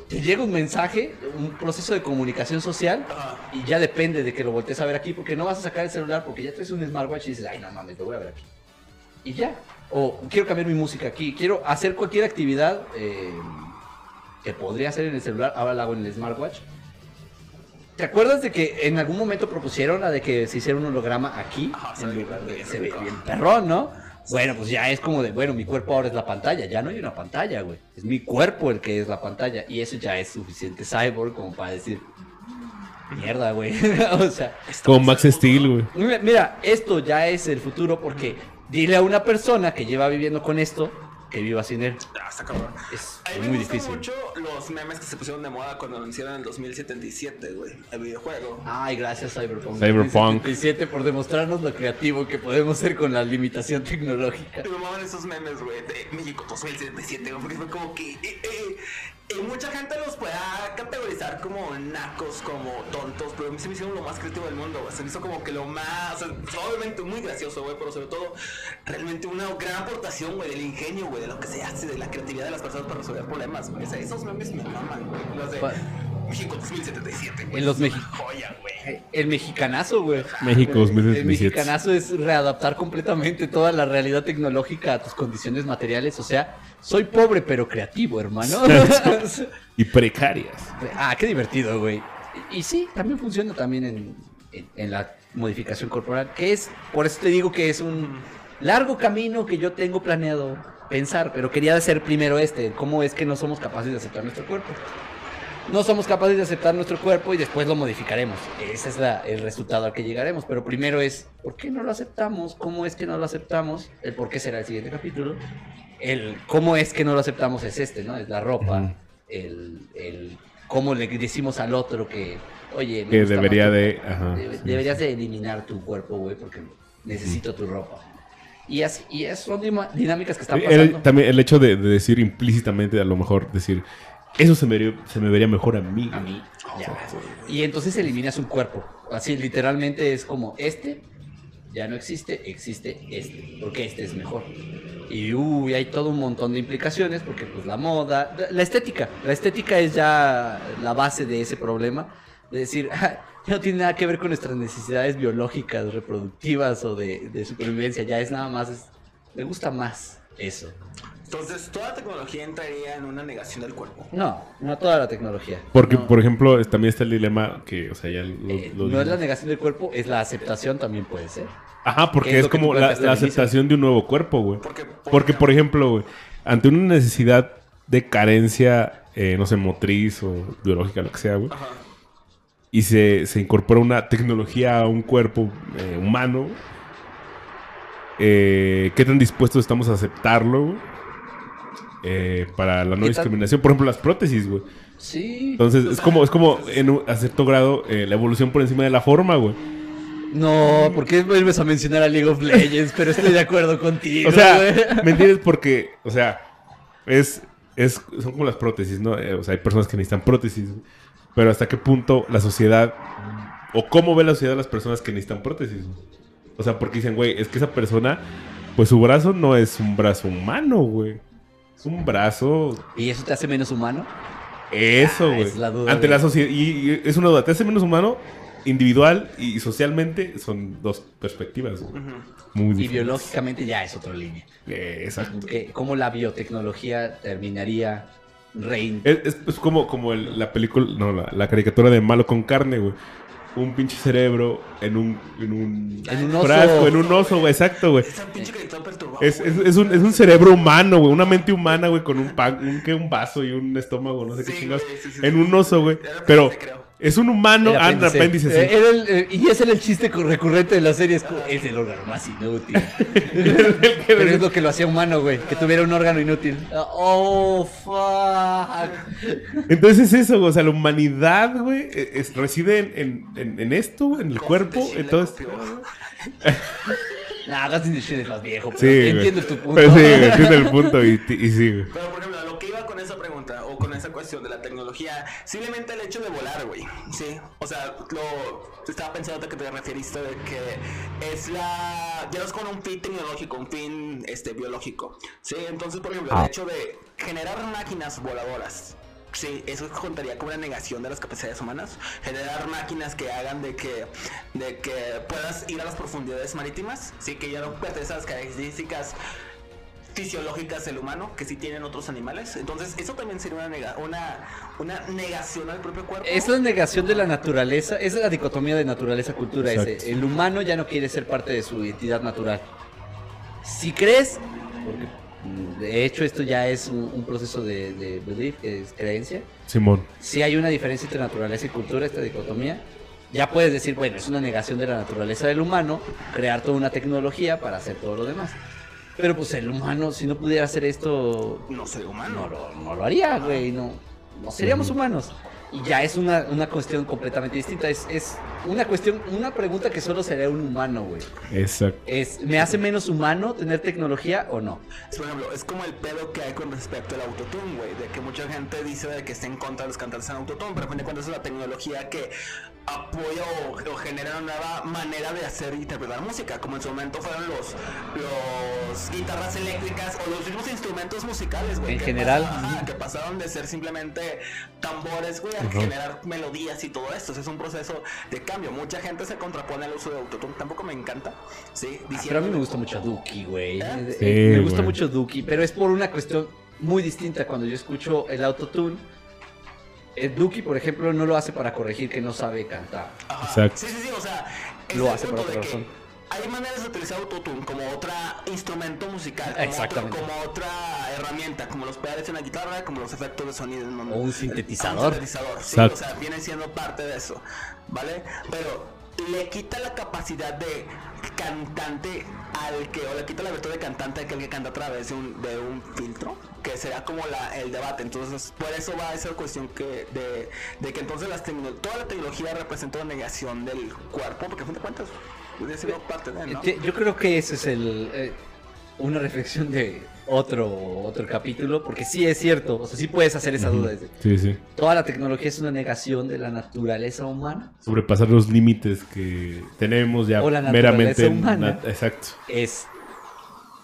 te llega un mensaje, un proceso de comunicación social, y ya depende de que lo voltees a ver aquí, porque no vas a sacar el celular porque ya traes un smartwatch y dices, ay, no mames, lo voy a ver aquí. Y ya. O quiero cambiar mi música aquí, quiero hacer cualquier actividad eh, que podría hacer en el celular, ahora la hago en el smartwatch. ¿Te acuerdas de que en algún momento propusieron la de que se hiciera un holograma aquí? En ve lugar de- bien se ve bien perrón, ¿no? Bueno, pues ya es como de, bueno, mi cuerpo ahora es la pantalla. Ya no hay una pantalla, güey. Es mi cuerpo el que es la pantalla. Y eso ya es suficiente cyborg como para decir, mierda, güey. <laughs> o sea, Como Max Steel, güey. Mira, mira, esto ya es el futuro porque dile a una persona que lleva viviendo con esto que viva sin él. Ah, está cabrón. Es A mí me muy gustan difícil. mucho los memes que se pusieron de moda cuando anunciaron el 2077, güey, el videojuego. Ay, gracias Cyberpunk. Cyberpunk. 2077 por demostrarnos lo creativo que podemos ser con la limitación tecnológica. Y me maman esos memes, güey, de México 2077, güey, porque fue como que... eh, eh, eh, mucha gente los pueda categorizar como nacos, como tontos, pero a mí se me hicieron lo más creativo del mundo, güey. Se me hizo como que lo más... o sea, obviamente muy gracioso, güey, pero sobre todo realmente una gran aportación, güey, del ingenio, güey, de lo que se hace, de la creatividad de las personas para resolver problemas, güey. O sea, esos memes me maman, güey. Los de Pa- México 2077, güey. En los joya, güey. El mexicanazo, güey. México El 2077. mexicanazo es readaptar completamente toda la realidad tecnológica a tus condiciones materiales. O sea, soy pobre pero creativo, hermano. <laughs> <laughs> Y precarias. ah, qué divertido, güey. Y, y sí, también funciona también en, en- en la modificación corporal. Que es, por eso te digo que es un largo camino que yo tengo planeado pensar. Pero quería hacer primero este. ¿Cómo es que no somos capaces de aceptar nuestro cuerpo? no somos capaces de aceptar nuestro cuerpo y después lo modificaremos. Ese es la- el resultado al que llegaremos. Pero primero es, ¿por qué no lo aceptamos? ¿Cómo es que no lo aceptamos? El por qué será el siguiente capítulo. El cómo es que no lo aceptamos es este, ¿no? Es la ropa. El, el cómo le decimos al otro que, oye, me Que gusta debería más de. Ajá. sí. deberías de eliminar tu cuerpo, güey, porque necesito tu ropa. Y así, y es- son dinámicas que están Sí, el- pasando. también el hecho de, de decir implícitamente, a lo mejor decir, eso se me, vería- se me vería mejor a mí. A mí, ya. Y entonces eliminas un cuerpo. Así literalmente es como este ya no existe, existe este, porque este es mejor. Y uy, hay todo un montón de implicaciones porque pues la moda, la, estética, la estética es ya la base de ese problema de decir, <laughs> "Ah, no tiene nada que ver con nuestras necesidades biológicas, reproductivas o de, de supervivencia, ya es nada más, es- me gusta más eso. Entonces, toda tecnología entraría en una negación del cuerpo. No, no toda la tecnología. Porque, No. por ejemplo, también está el dilema que, o sea, ya lo, Eh, lo no es la negación del cuerpo, es la aceptación también puede ser. Ajá, ¿Qué porque es como la, aceptación de un nuevo cuerpo, güey. Porque, Porque, por ejemplo, güey, ante una necesidad de carencia, eh, no sé, motriz o biológica, lo que sea, güey, Ajá. Y se, se incorpora una tecnología a un cuerpo eh, humano, eh, ¿qué tan dispuestos estamos a aceptarlo? Eh, para la no ¿Qué tan- discriminación, por ejemplo, las prótesis, güey. Sí. Entonces, es como, es como en un, a cierto grado eh, la evolución por encima de la forma, güey. No, ¿por qué vuelves a mencionar a League of Legends? Pero estoy de acuerdo contigo. O sea. <laughs> ¿me entiendes? Porque, o sea, es, es, son como las prótesis, ¿no? Eh, o sea, hay personas que necesitan prótesis. Pero hasta qué punto la sociedad, o cómo ve la sociedad a las personas que necesitan prótesis. O sea, porque dicen, güey, es que esa persona, pues su brazo no es un brazo humano, güey. Es un brazo ¿Y eso te hace menos humano? eso, Ah, güey. es la duda, Ante la sociedad. Y, y es una duda. ¿Te hace menos humano? Individual y socialmente son dos perspectivas, güey. Muy Y biológicamente ya es otra línea. Eh, exacto. Que- ¿Cómo la biotecnología terminaría rein... Es, es- es como, como el- la película, no, la, la caricatura de Malo con carne, güey. Un pinche cerebro en un, en un, En un oso. frasco, en un oso, güey. Exacto, güey. Es. Es, es, es un, es un cerebro humano, güey. Una mente humana, güey, con un, pan, un, ¿qué? un vaso y un estómago, no sé qué Sí, chingados. güey, sí, sí, en sí. un oso, güey. Pero. Es un humano. El apéndice, sí. Eh, era el- eh, y ese era el chiste recurrente de la serie. Es, como, es el órgano más inútil. <laughs> Pero es lo que lo hacía humano, güey. Que tuviera un órgano inútil. Oh, fuck. Entonces es eso, güey. O sea, la humanidad, güey, e- es- reside en, en, esto, en el cuerpo. Entonces. <laughs> Nah, Ghost in the Shell es más viejo. Pero sí, entiendo tu punto. Pero sí, entiendo el punto y, y sí, güey. Pero por ejemplo, esa cuestión de la tecnología, simplemente el hecho de volar, güey. Sí. O sea, lo estaba pensando que te referiste de que es la. Ya no es con un fin tecnológico, un fin este, biológico. Sí. Entonces, por ejemplo, el hecho de generar máquinas voladoras. Sí, eso contaría como una negación de las capacidades humanas. Generar máquinas que hagan de que, de que puedas ir a las profundidades marítimas. Sí, que ya no pertenecen a las características fisiológicas del humano que sí tienen otros animales. Entonces, eso también sería una, nega- una, una negación al propio cuerpo. Es la negación de la naturaleza, es la dicotomía de naturaleza-cultura. El humano ya no quiere ser parte de su identidad natural. Si crees, porque mm, de hecho esto ya es un, un proceso de, de belief, que es creencia, Simón. si hay una diferencia entre naturaleza y cultura, esta dicotomía, ya puedes decir, bueno, es una negación de la naturaleza del humano, crear toda una tecnología para hacer todo lo demás. Pero pues el humano, si no pudiera hacer esto, No soy humano. no lo, no lo haría, güey. No, no seríamos humanos. Y ya es una, una cuestión completamente distinta. Es, es una cuestión, una pregunta que solo sería un humano, güey. Exacto. Es, ¿me hace menos humano tener tecnología o no? Es, Por ejemplo, es como el pedo que hay con respecto al autotune, güey. De que mucha gente dice de que está en contra de los cantantes en autotune, pero a fin de cuentas es la tecnología que apoya o, o genera una nueva manera de hacer e interpretar música. Como en su momento fueron los, los guitarras eléctricas o los mismos instrumentos musicales, güey. En que general. ajá, que pasaron de ser simplemente tambores, güey, a generar melodías y todo esto. O sea, es un proceso de cambio. Mucha gente se contrapone al uso de autotune. Tampoco me encanta, ¿sí? Ah, pero a mí me gusta mucho Duki, güey. ¿Eh? Eh, me Sí, gusta güey. mucho Duki, pero es por una cuestión muy distinta. Cuando yo escucho el autotune, el Duki, por ejemplo, no lo hace para corregir que no sabe cantar. Ajá. Exacto. Sí, sí, sí, o sea, Lo hace por otra de que razón. Hay maneras de utilizar autotune como otro instrumento musical, como, Exactamente. Otro, como otra herramienta, como los pedales en la guitarra, como los efectos de sonido en O un sintetizador. Un sintetizador, sí, o sea, viene siendo parte de eso, ¿vale? Pero le quita la capacidad de cantante al que, o le quita la virtud de cantante al que, el que canta a través de un, de un filtro, que será como la, el debate. Entonces, por eso va a esa cuestión que de, de que entonces las toda la tecnología representa una negación del cuerpo, porque a fin de cuentas, Yo creo que ese es el eh, una reflexión de otro otro capítulo, porque sí es cierto, o sea, sí puedes hacer esa duda. Sí, sí. Toda la tecnología es una negación de la naturaleza humana. Sobrepasar los límites que tenemos ya O la naturaleza meramente. humana. exacto. Es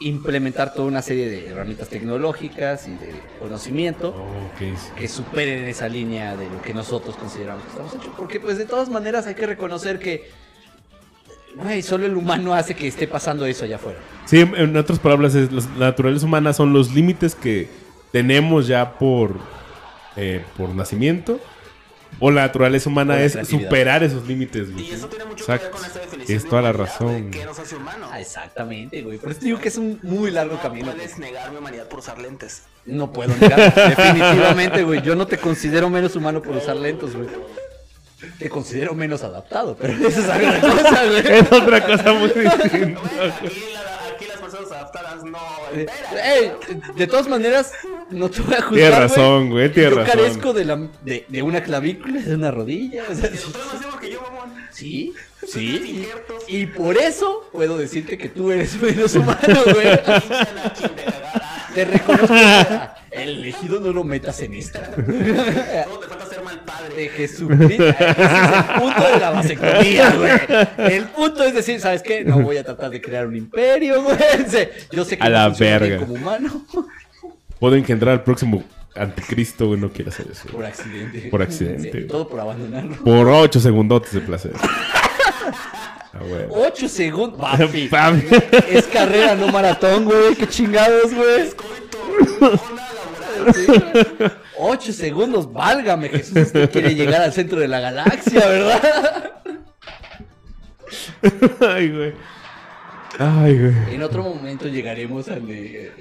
implementar toda una serie de herramientas tecnológicas y de conocimiento Oh, que superen esa línea de lo que nosotros consideramos que estamos hechos. Porque pues de todas maneras hay que reconocer que güey, solo el humano hace que esté pasando eso allá afuera. Sí, en- otras palabras, es, las- la naturaleza humana son los límites que tenemos ya por, eh, por nacimiento. O la naturaleza humana la es superar esos límites. güey. Y eso tiene mucho que ver Exacto. con esta definición. Es de toda la razón. de ¿Qué nos hace humanos? Ah, exactamente, güey. Por eso digo que es un muy largo No camino. puedes negar mi humanidad por usar lentes. No puedo negar. Definitivamente, güey. Yo no te considero menos humano por usar lentes, güey. Te considero menos adaptado, pero <laughs> eso es otra cosa, güey. Es otra cosa muy distinta. Bueno, aquí, la- aquí las personas adaptadas no Eh, ey, de todas maneras, no te voy a juzgar. Tienes razón, güey, tienes Yo razón. carezco de, la, de, de una clavícula, de una rodilla. o sea, Nosotros no hacemos que yo, mamón. sí, sí. Y, y por eso puedo decirte que tú eres menos humano, güey. Te reconozco. El elegido no lo metas en esta. Solo <laughs> te falta ser mal padre. De Jesucristo. Ese es el punto de la vasectomía, güey. El punto es decir, ¿sabes qué? No voy a tratar de crear un imperio, güey. Yo sé que A no la verga. como humano. Puedo engendrar al próximo anticristo, güey. No quiero hacer eso. Por accidente. Por accidente. Sí, todo por abandonarlo. Por ocho segundotes de placer. Ah. Ocho segundos. Papi. <laughs> Papi. Es carrera, no maratón, güey. Qué chingados, güey. Laboral. <laughs> Ocho segundos, válgame Jesús. Usted quiere llegar al centro de la galaxia, ¿verdad? <laughs> Ay, güey. Ay, güey. En otro momento llegaremos al de.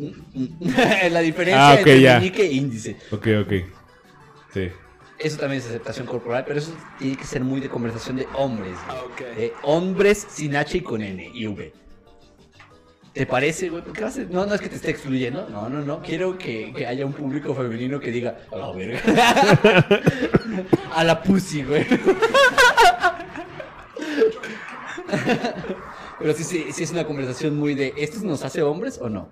<laughs> la diferencia Ah, entre ya. meñique e índice. Ok, ok. Sí. Eso también es aceptación corporal, pero eso tiene que ser muy de conversación de hombres. Ah. De hombres sin H y con N y V. ¿Te parece, güey? ¿Por qué vas No, no es que te esté excluyendo. No, no, no. Quiero que, que haya un público femenino que diga, a la verga. <laughs> a la pussy, güey. <laughs> Pero sí, sí, sí es una conversación muy de, ¿esto nos hace hombres o no?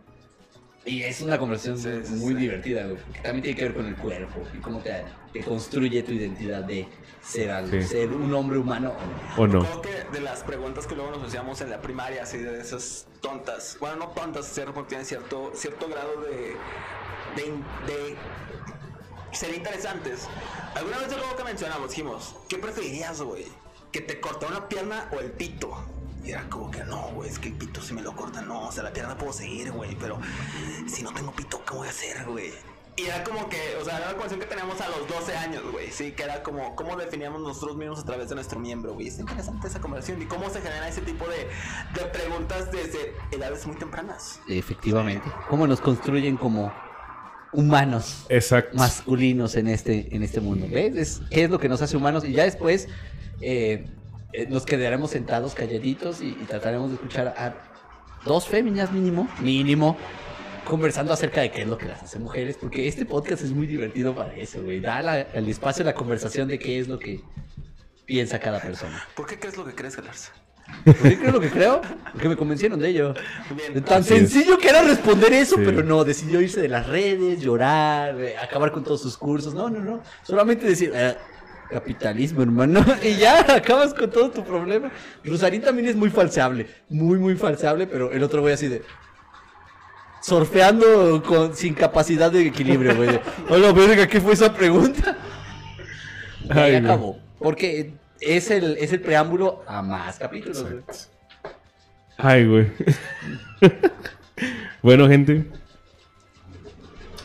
Y es una conversación Sí, sí, muy sí. divertida, güey. Porque también tiene que ver con el cuerpo y cómo te, te construye tu identidad de ser algo, Sí. ser un hombre humano o no. Creo que de las preguntas que luego nos hacíamos en la primaria, así de esas tontas, bueno, no tontas, cierto, porque tienen cierto, cierto grado de, de, de ser interesantes. Alguna vez luego que mencionamos, dijimos, ¿qué preferirías, güey? ¿Que te cortara una pierna o el pito? Y era como que no, güey, es que el pito si me lo corta, no, o sea, la pierna puedo seguir, güey, pero si no tengo pito, ¿qué voy a hacer, güey? Y era como que, o sea, era una conversación que teníamos a los 12 años, güey, sí, que era como, cómo definíamos nosotros mismos a través de nuestro miembro, güey. Es interesante esa conversación y cómo se genera ese tipo de, de preguntas desde edades muy tempranas. Efectivamente. ¿Cómo nos construyen como humanos Exacto. masculinos en este, en este mundo? ¿Ves? Es- ¿Qué es lo que nos hace humanos? Y ya después eh, eh, nos quedaremos sentados calladitos y, y trataremos de escuchar a dos féminas mínimo, mínimo, conversando acerca de qué es lo que las hace mujeres, porque este podcast es muy divertido para eso, güey. Da la- el espacio a la conversación de qué es lo que piensa cada persona. ¿Por qué crees lo que crees, Galarza? ¿Por qué creo lo que creo? Porque me convencieron de ello. Bien. Tan es. sencillo que era responder eso, Sí. pero no, decidió irse de las redes, llorar, eh, acabar con todos sus cursos. No, no, no. Solamente decir, "Ah, capitalismo, hermano. <laughs> Y ya acabas con todo tu problema. Rosarín también es muy falseable, muy, muy falseable, pero el otro güey así de. Surfeando con, sin capacidad de equilibrio, güey. <laughs> Hola, verga, ¿qué fue esa pregunta? Y <laughs> ahí Ay, acabó. Porque es el, es el preámbulo a más capítulos, güey. Ay, güey. bueno, gente.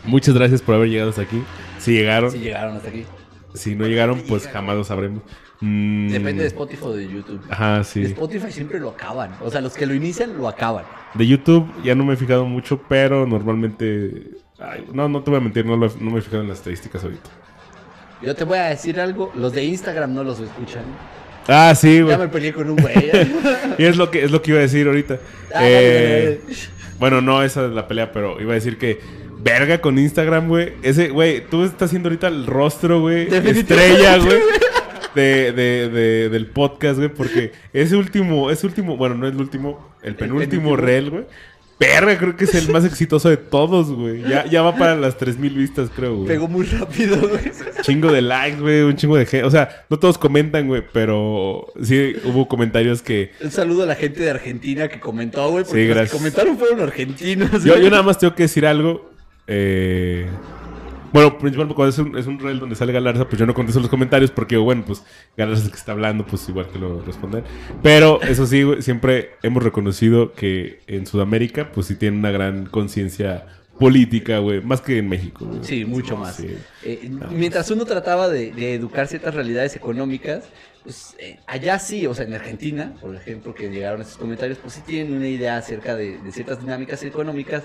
Muchas gracias por haber llegado hasta aquí. Si llegaron, Si llegaron hasta aquí. Si no llegaron, pues jamás lo sabremos. Mm, Depende de Spotify o de YouTube. Ajá, De sí. Spotify siempre lo acaban. O sea, los que lo inician lo acaban. De YouTube ya no me he fijado mucho, pero normalmente. ay, no, no te voy a mentir, no, lo- no me he fijado en las estadísticas ahorita. Yo te voy a decir algo. Los de Instagram no los escuchan. Ah, sí, güey. Ya me peleé con un güey. <laughs> Y es lo que es lo que iba a decir ahorita. Ah, Eh, Bueno, no esa es la pelea, pero iba a decir que verga con Instagram, güey. Ese, güey, tú estás haciendo ahorita el rostro, güey, estrella, güey. <laughs> De, de, de- del podcast, güey, porque ese último, ese último, bueno, no es el último, el penúltimo penúltimo. reel, güey. Verga, creo que es el más exitoso de todos, güey. Ya, ya va para las 3000 vistas, creo, güey. Pegó muy rápido, güey. Chingo de likes, güey, un chingo de gente. O sea, no todos comentan, güey, pero sí hubo comentarios que Un saludo a la gente de Argentina que comentó, güey. Porque Sí, los que gracias. comentaron fueron argentinos. Yo, yo nada más tengo que decir algo. Eh, bueno, principalmente cuando es un, es un reel donde sale Galarza, pues yo no contesto los comentarios porque, bueno, pues Galarza es el que está hablando, pues igual que lo responder. Pero eso sí, siempre hemos reconocido que en Sudamérica, pues sí tienen una gran conciencia política, güey, más que en México, güey. Sí, mucho más. Sí. Eh, mientras uno trataba de, de educar ciertas realidades económicas, pues eh, allá sí, o sea, en Argentina, por ejemplo, que llegaron estos comentarios, pues sí tienen una idea acerca de, de ciertas dinámicas económicas.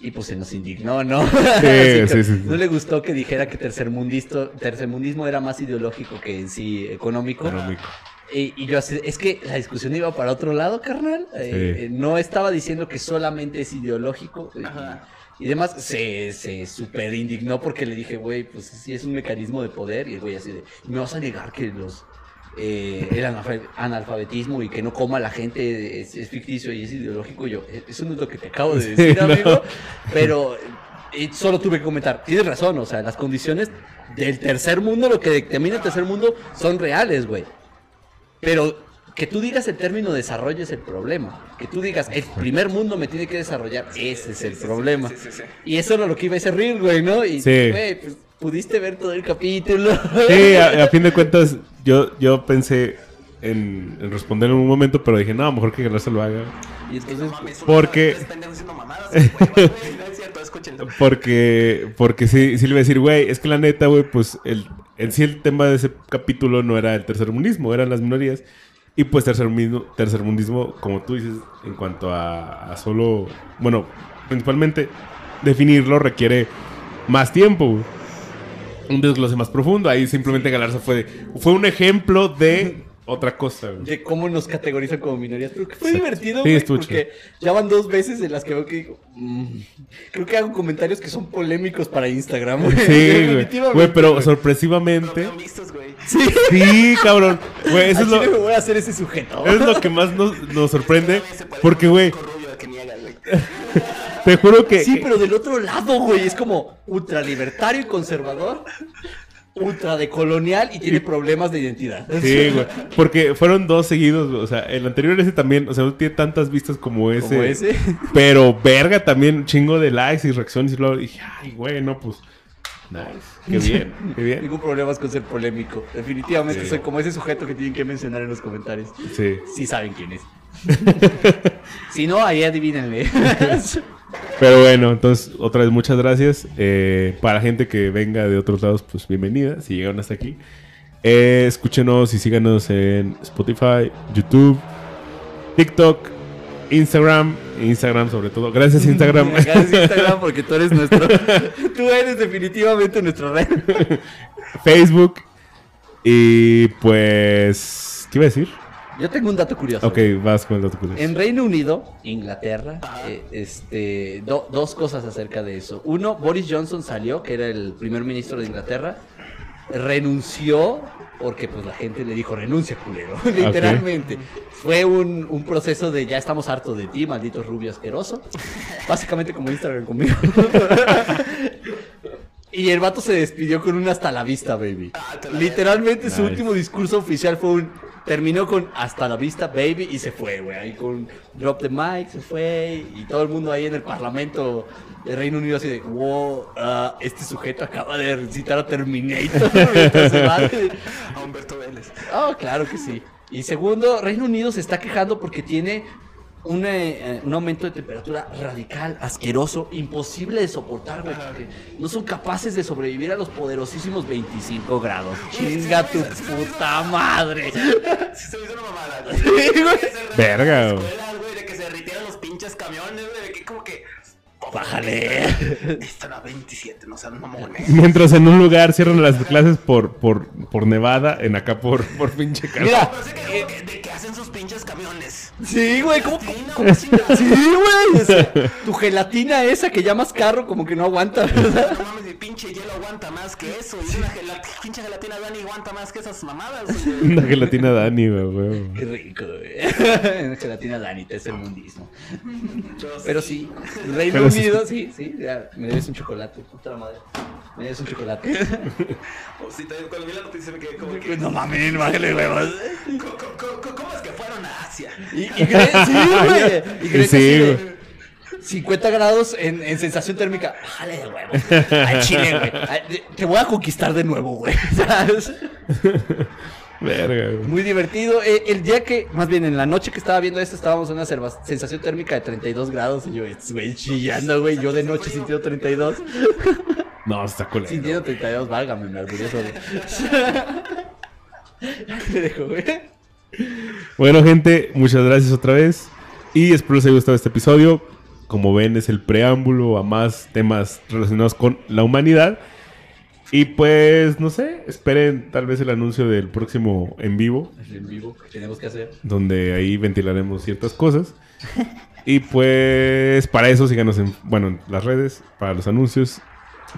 Y pues se nos indignó, ¿no? Que <laughs> sí, sí. No le gustó que dijera que tercermundisto, tercermundismo era más ideológico que en sí económico. Económico. Y, y yo así, es que la discusión iba para otro lado, carnal. Eh, Sí. eh, no estaba diciendo que solamente es ideológico. eh, Ajá. Y, y demás, se, se super indignó porque le dije, güey, pues sí es un mecanismo de poder. Y el güey así de, ¿me vas a negar que los eh, el analfa- analfabetismo y que no coma la gente es, es ficticio y es ideológico. Yo, "Eh, eso no es lo que te acabo de <laughs> decir, no. amigo. Pero eh, solo tuve que comentar. Tienes razón, o sea, las condiciones del tercer mundo, lo que determina el tercer mundo, son reales, güey. Pero que tú digas el término desarrollo es el problema. Que tú digas el primer mundo me tiene que desarrollar, ese es el problema. Sí, sí, sí. Y eso era lo que iba a ser Real, güey, ¿no? Y, Sí. güey, pues pudiste ver todo el capítulo. <laughs> Sí, a, a fin de cuentas, yo, yo pensé en, en responder en un momento, pero dije, no, mejor que Galarza lo haga. Y entonces, Mames, Porque- No <laughs> es cierto, escúchenlo. Porque, porque sí, sí le iba a decir, güey, es que la neta, güey, pues el, en sí el tema de ese capítulo no era el tercermundismo, eran las minorías. Y pues tercermundismo, tercermundismo como tú dices, en cuanto a, a solo, bueno, principalmente definirlo requiere más tiempo, güey. Un desglose más profundo. Ahí simplemente Galarza fue, fue un ejemplo de <laughs> otra cosa, güey. de cómo nos categorizan como minorías. Pero que fue Exacto. divertido, Sí, güey, estuvo porque ya van dos veces en las que veo que digo, "Mm". creo que hago comentarios que son polémicos para Instagram, güey. Sí, <laughs> güey. Definitivamente, Güey, pero güey. sorpresivamente. Bien vistos, güey. Sí, Sí, cabrón. Güey, eso es lo, chile me voy a hacer ese sujeto. es lo que más nos, nos sorprende. Porque, güey, <laughs> de te juro que. Sí, pero del otro lado, güey, es como ultra libertario y conservador, ultra decolonial y tiene problemas de identidad. Sí, güey. Porque fueron dos seguidos, güey. O sea, el anterior ese también, o sea, no tiene tantas vistas como ese. Como ese. Pero verga también, un chingo de likes y reacciones y luego dije, ay, güey, no, pues. Nice. Qué bien, qué bien. Ningún problema con ser polémico. Definitivamente Sí. soy como ese sujeto que tienen que mencionar en los comentarios. Sí. Sí saben quién es. <laughs> si no, ahí adivínenle. <laughs> Pero bueno, entonces, otra vez muchas gracias. Eh, para gente que venga de otros lados, pues bienvenida, si llegaron hasta aquí. Eh, escúchenos y síganos en Spotify, YouTube, TikTok, Instagram, Instagram sobre todo. Gracias Instagram. <laughs> Gracias Instagram porque tú eres nuestro. <laughs> tú eres definitivamente nuestro red. Facebook. Y pues, ¿qué iba a decir? Yo tengo un dato curioso. Ok, vas con el dato curioso. En Reino Unido, Inglaterra, eh, este, do- dos cosas acerca de eso. Uno, Boris Johnson salió, que era el primer ministro de Inglaterra, renunció porque pues la gente le dijo renuncia, culero, <laughs> literalmente. Fue un, un proceso de ya estamos hartos de ti, maldito rubio asqueroso. Básicamente como Instagram conmigo. <laughs> Y el vato se despidió con un hasta la vista, baby. Ah, la Literalmente su Nice. último discurso oficial fue un... Terminó con hasta la vista, baby, y se fue, güey. Ahí con drop the mic, se fue. Y todo el mundo ahí en el parlamento de Reino Unido así de, wow, ah, este sujeto acaba de citar a Terminator. mientras se va". A Humberto Vélez. Oh, claro que sí. Y segundo, Reino Unido se está quejando porque tiene un, eh, un aumento de temperatura radical, asqueroso, imposible de soportar, güey. porque No son capaces de sobrevivir a los poderosísimos 25 grados. Chinga tu puta madre. Sí, se me hizo una mamada. Sí, güey. Verga, de güey. de que se derritieran los pinches camiones, güey, de que como que... Bájale. Esto era 27, no sean mamones. Mientras en un lugar cierran las clases por, por, por Nevada, en acá por, por pinche calor. Mira, Pero sé que, de que- de que hacen sus pinches camiones. Sí, güey, ¿cómo? Cómo-. Sí, güey. <laughs> tu gelatina esa que llamas carro como que no aguanta, ¿verdad? Mi pinche hielo aguanta más que eso. Y una gela- pinche gelatina Dani aguanta más que esas mamadas, güey. <laughs> Una gelatina Dani, güey, güey. Qué rico, güey. <laughs> Una gelatina Danita es el mundismo. Pero sí, Reino Pero sí. Unido, sí, sí, ya, me debes un chocolate, puta madre. Me debes un chocolate. <laughs> O sí, también cuando vi la noticia me quedé como que... no mames, bájale, huevos. ¿Cómo, cómo- cómo- es que fueron a Asia? Y, y Gre- sí, güey. Y Grecia Sí, güey. 50 grados en, en sensación térmica. Bájale de huevos. Al chile, güey. Te voy a conquistar de nuevo, güey. <laughs> ¿Sabes? Verga, güey. Muy divertido. Eh, el día que, más bien en la noche que estaba viendo esto, estábamos en una sensación térmica de 32 grados. Y yo, güey, chillando, güey. Yo de noche sintiendo 32. <laughs> No, está culero. Sintiendo 32, válgame, me solo. Me dejo, güey. Bueno, gente, muchas gracias otra vez. Y espero les haya gustado este episodio. Como ven, es el preámbulo a más temas relacionados con la humanidad. Y pues, no sé, esperen tal vez el anuncio del próximo en vivo, En vivo, ¿qué tenemos que hacer? donde ahí ventilaremos ciertas cosas. Y pues, para eso síganos en, bueno, en las redes, para los anuncios.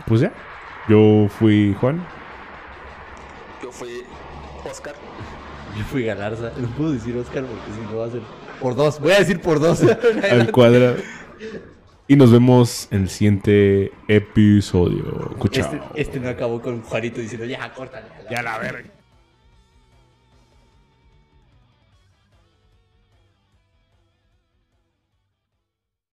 Pues ya, yo fui Juan. Yo fui Oscar. Yo fui Galarza. No puedo decir Oscar porque si no va a ser por dos. Voy a decir por dos. <laughs> Al cuadrado. Y nos vemos en el siguiente episodio. Este, este no acabó con Juanito diciendo, ya, córtale. Ya la verga.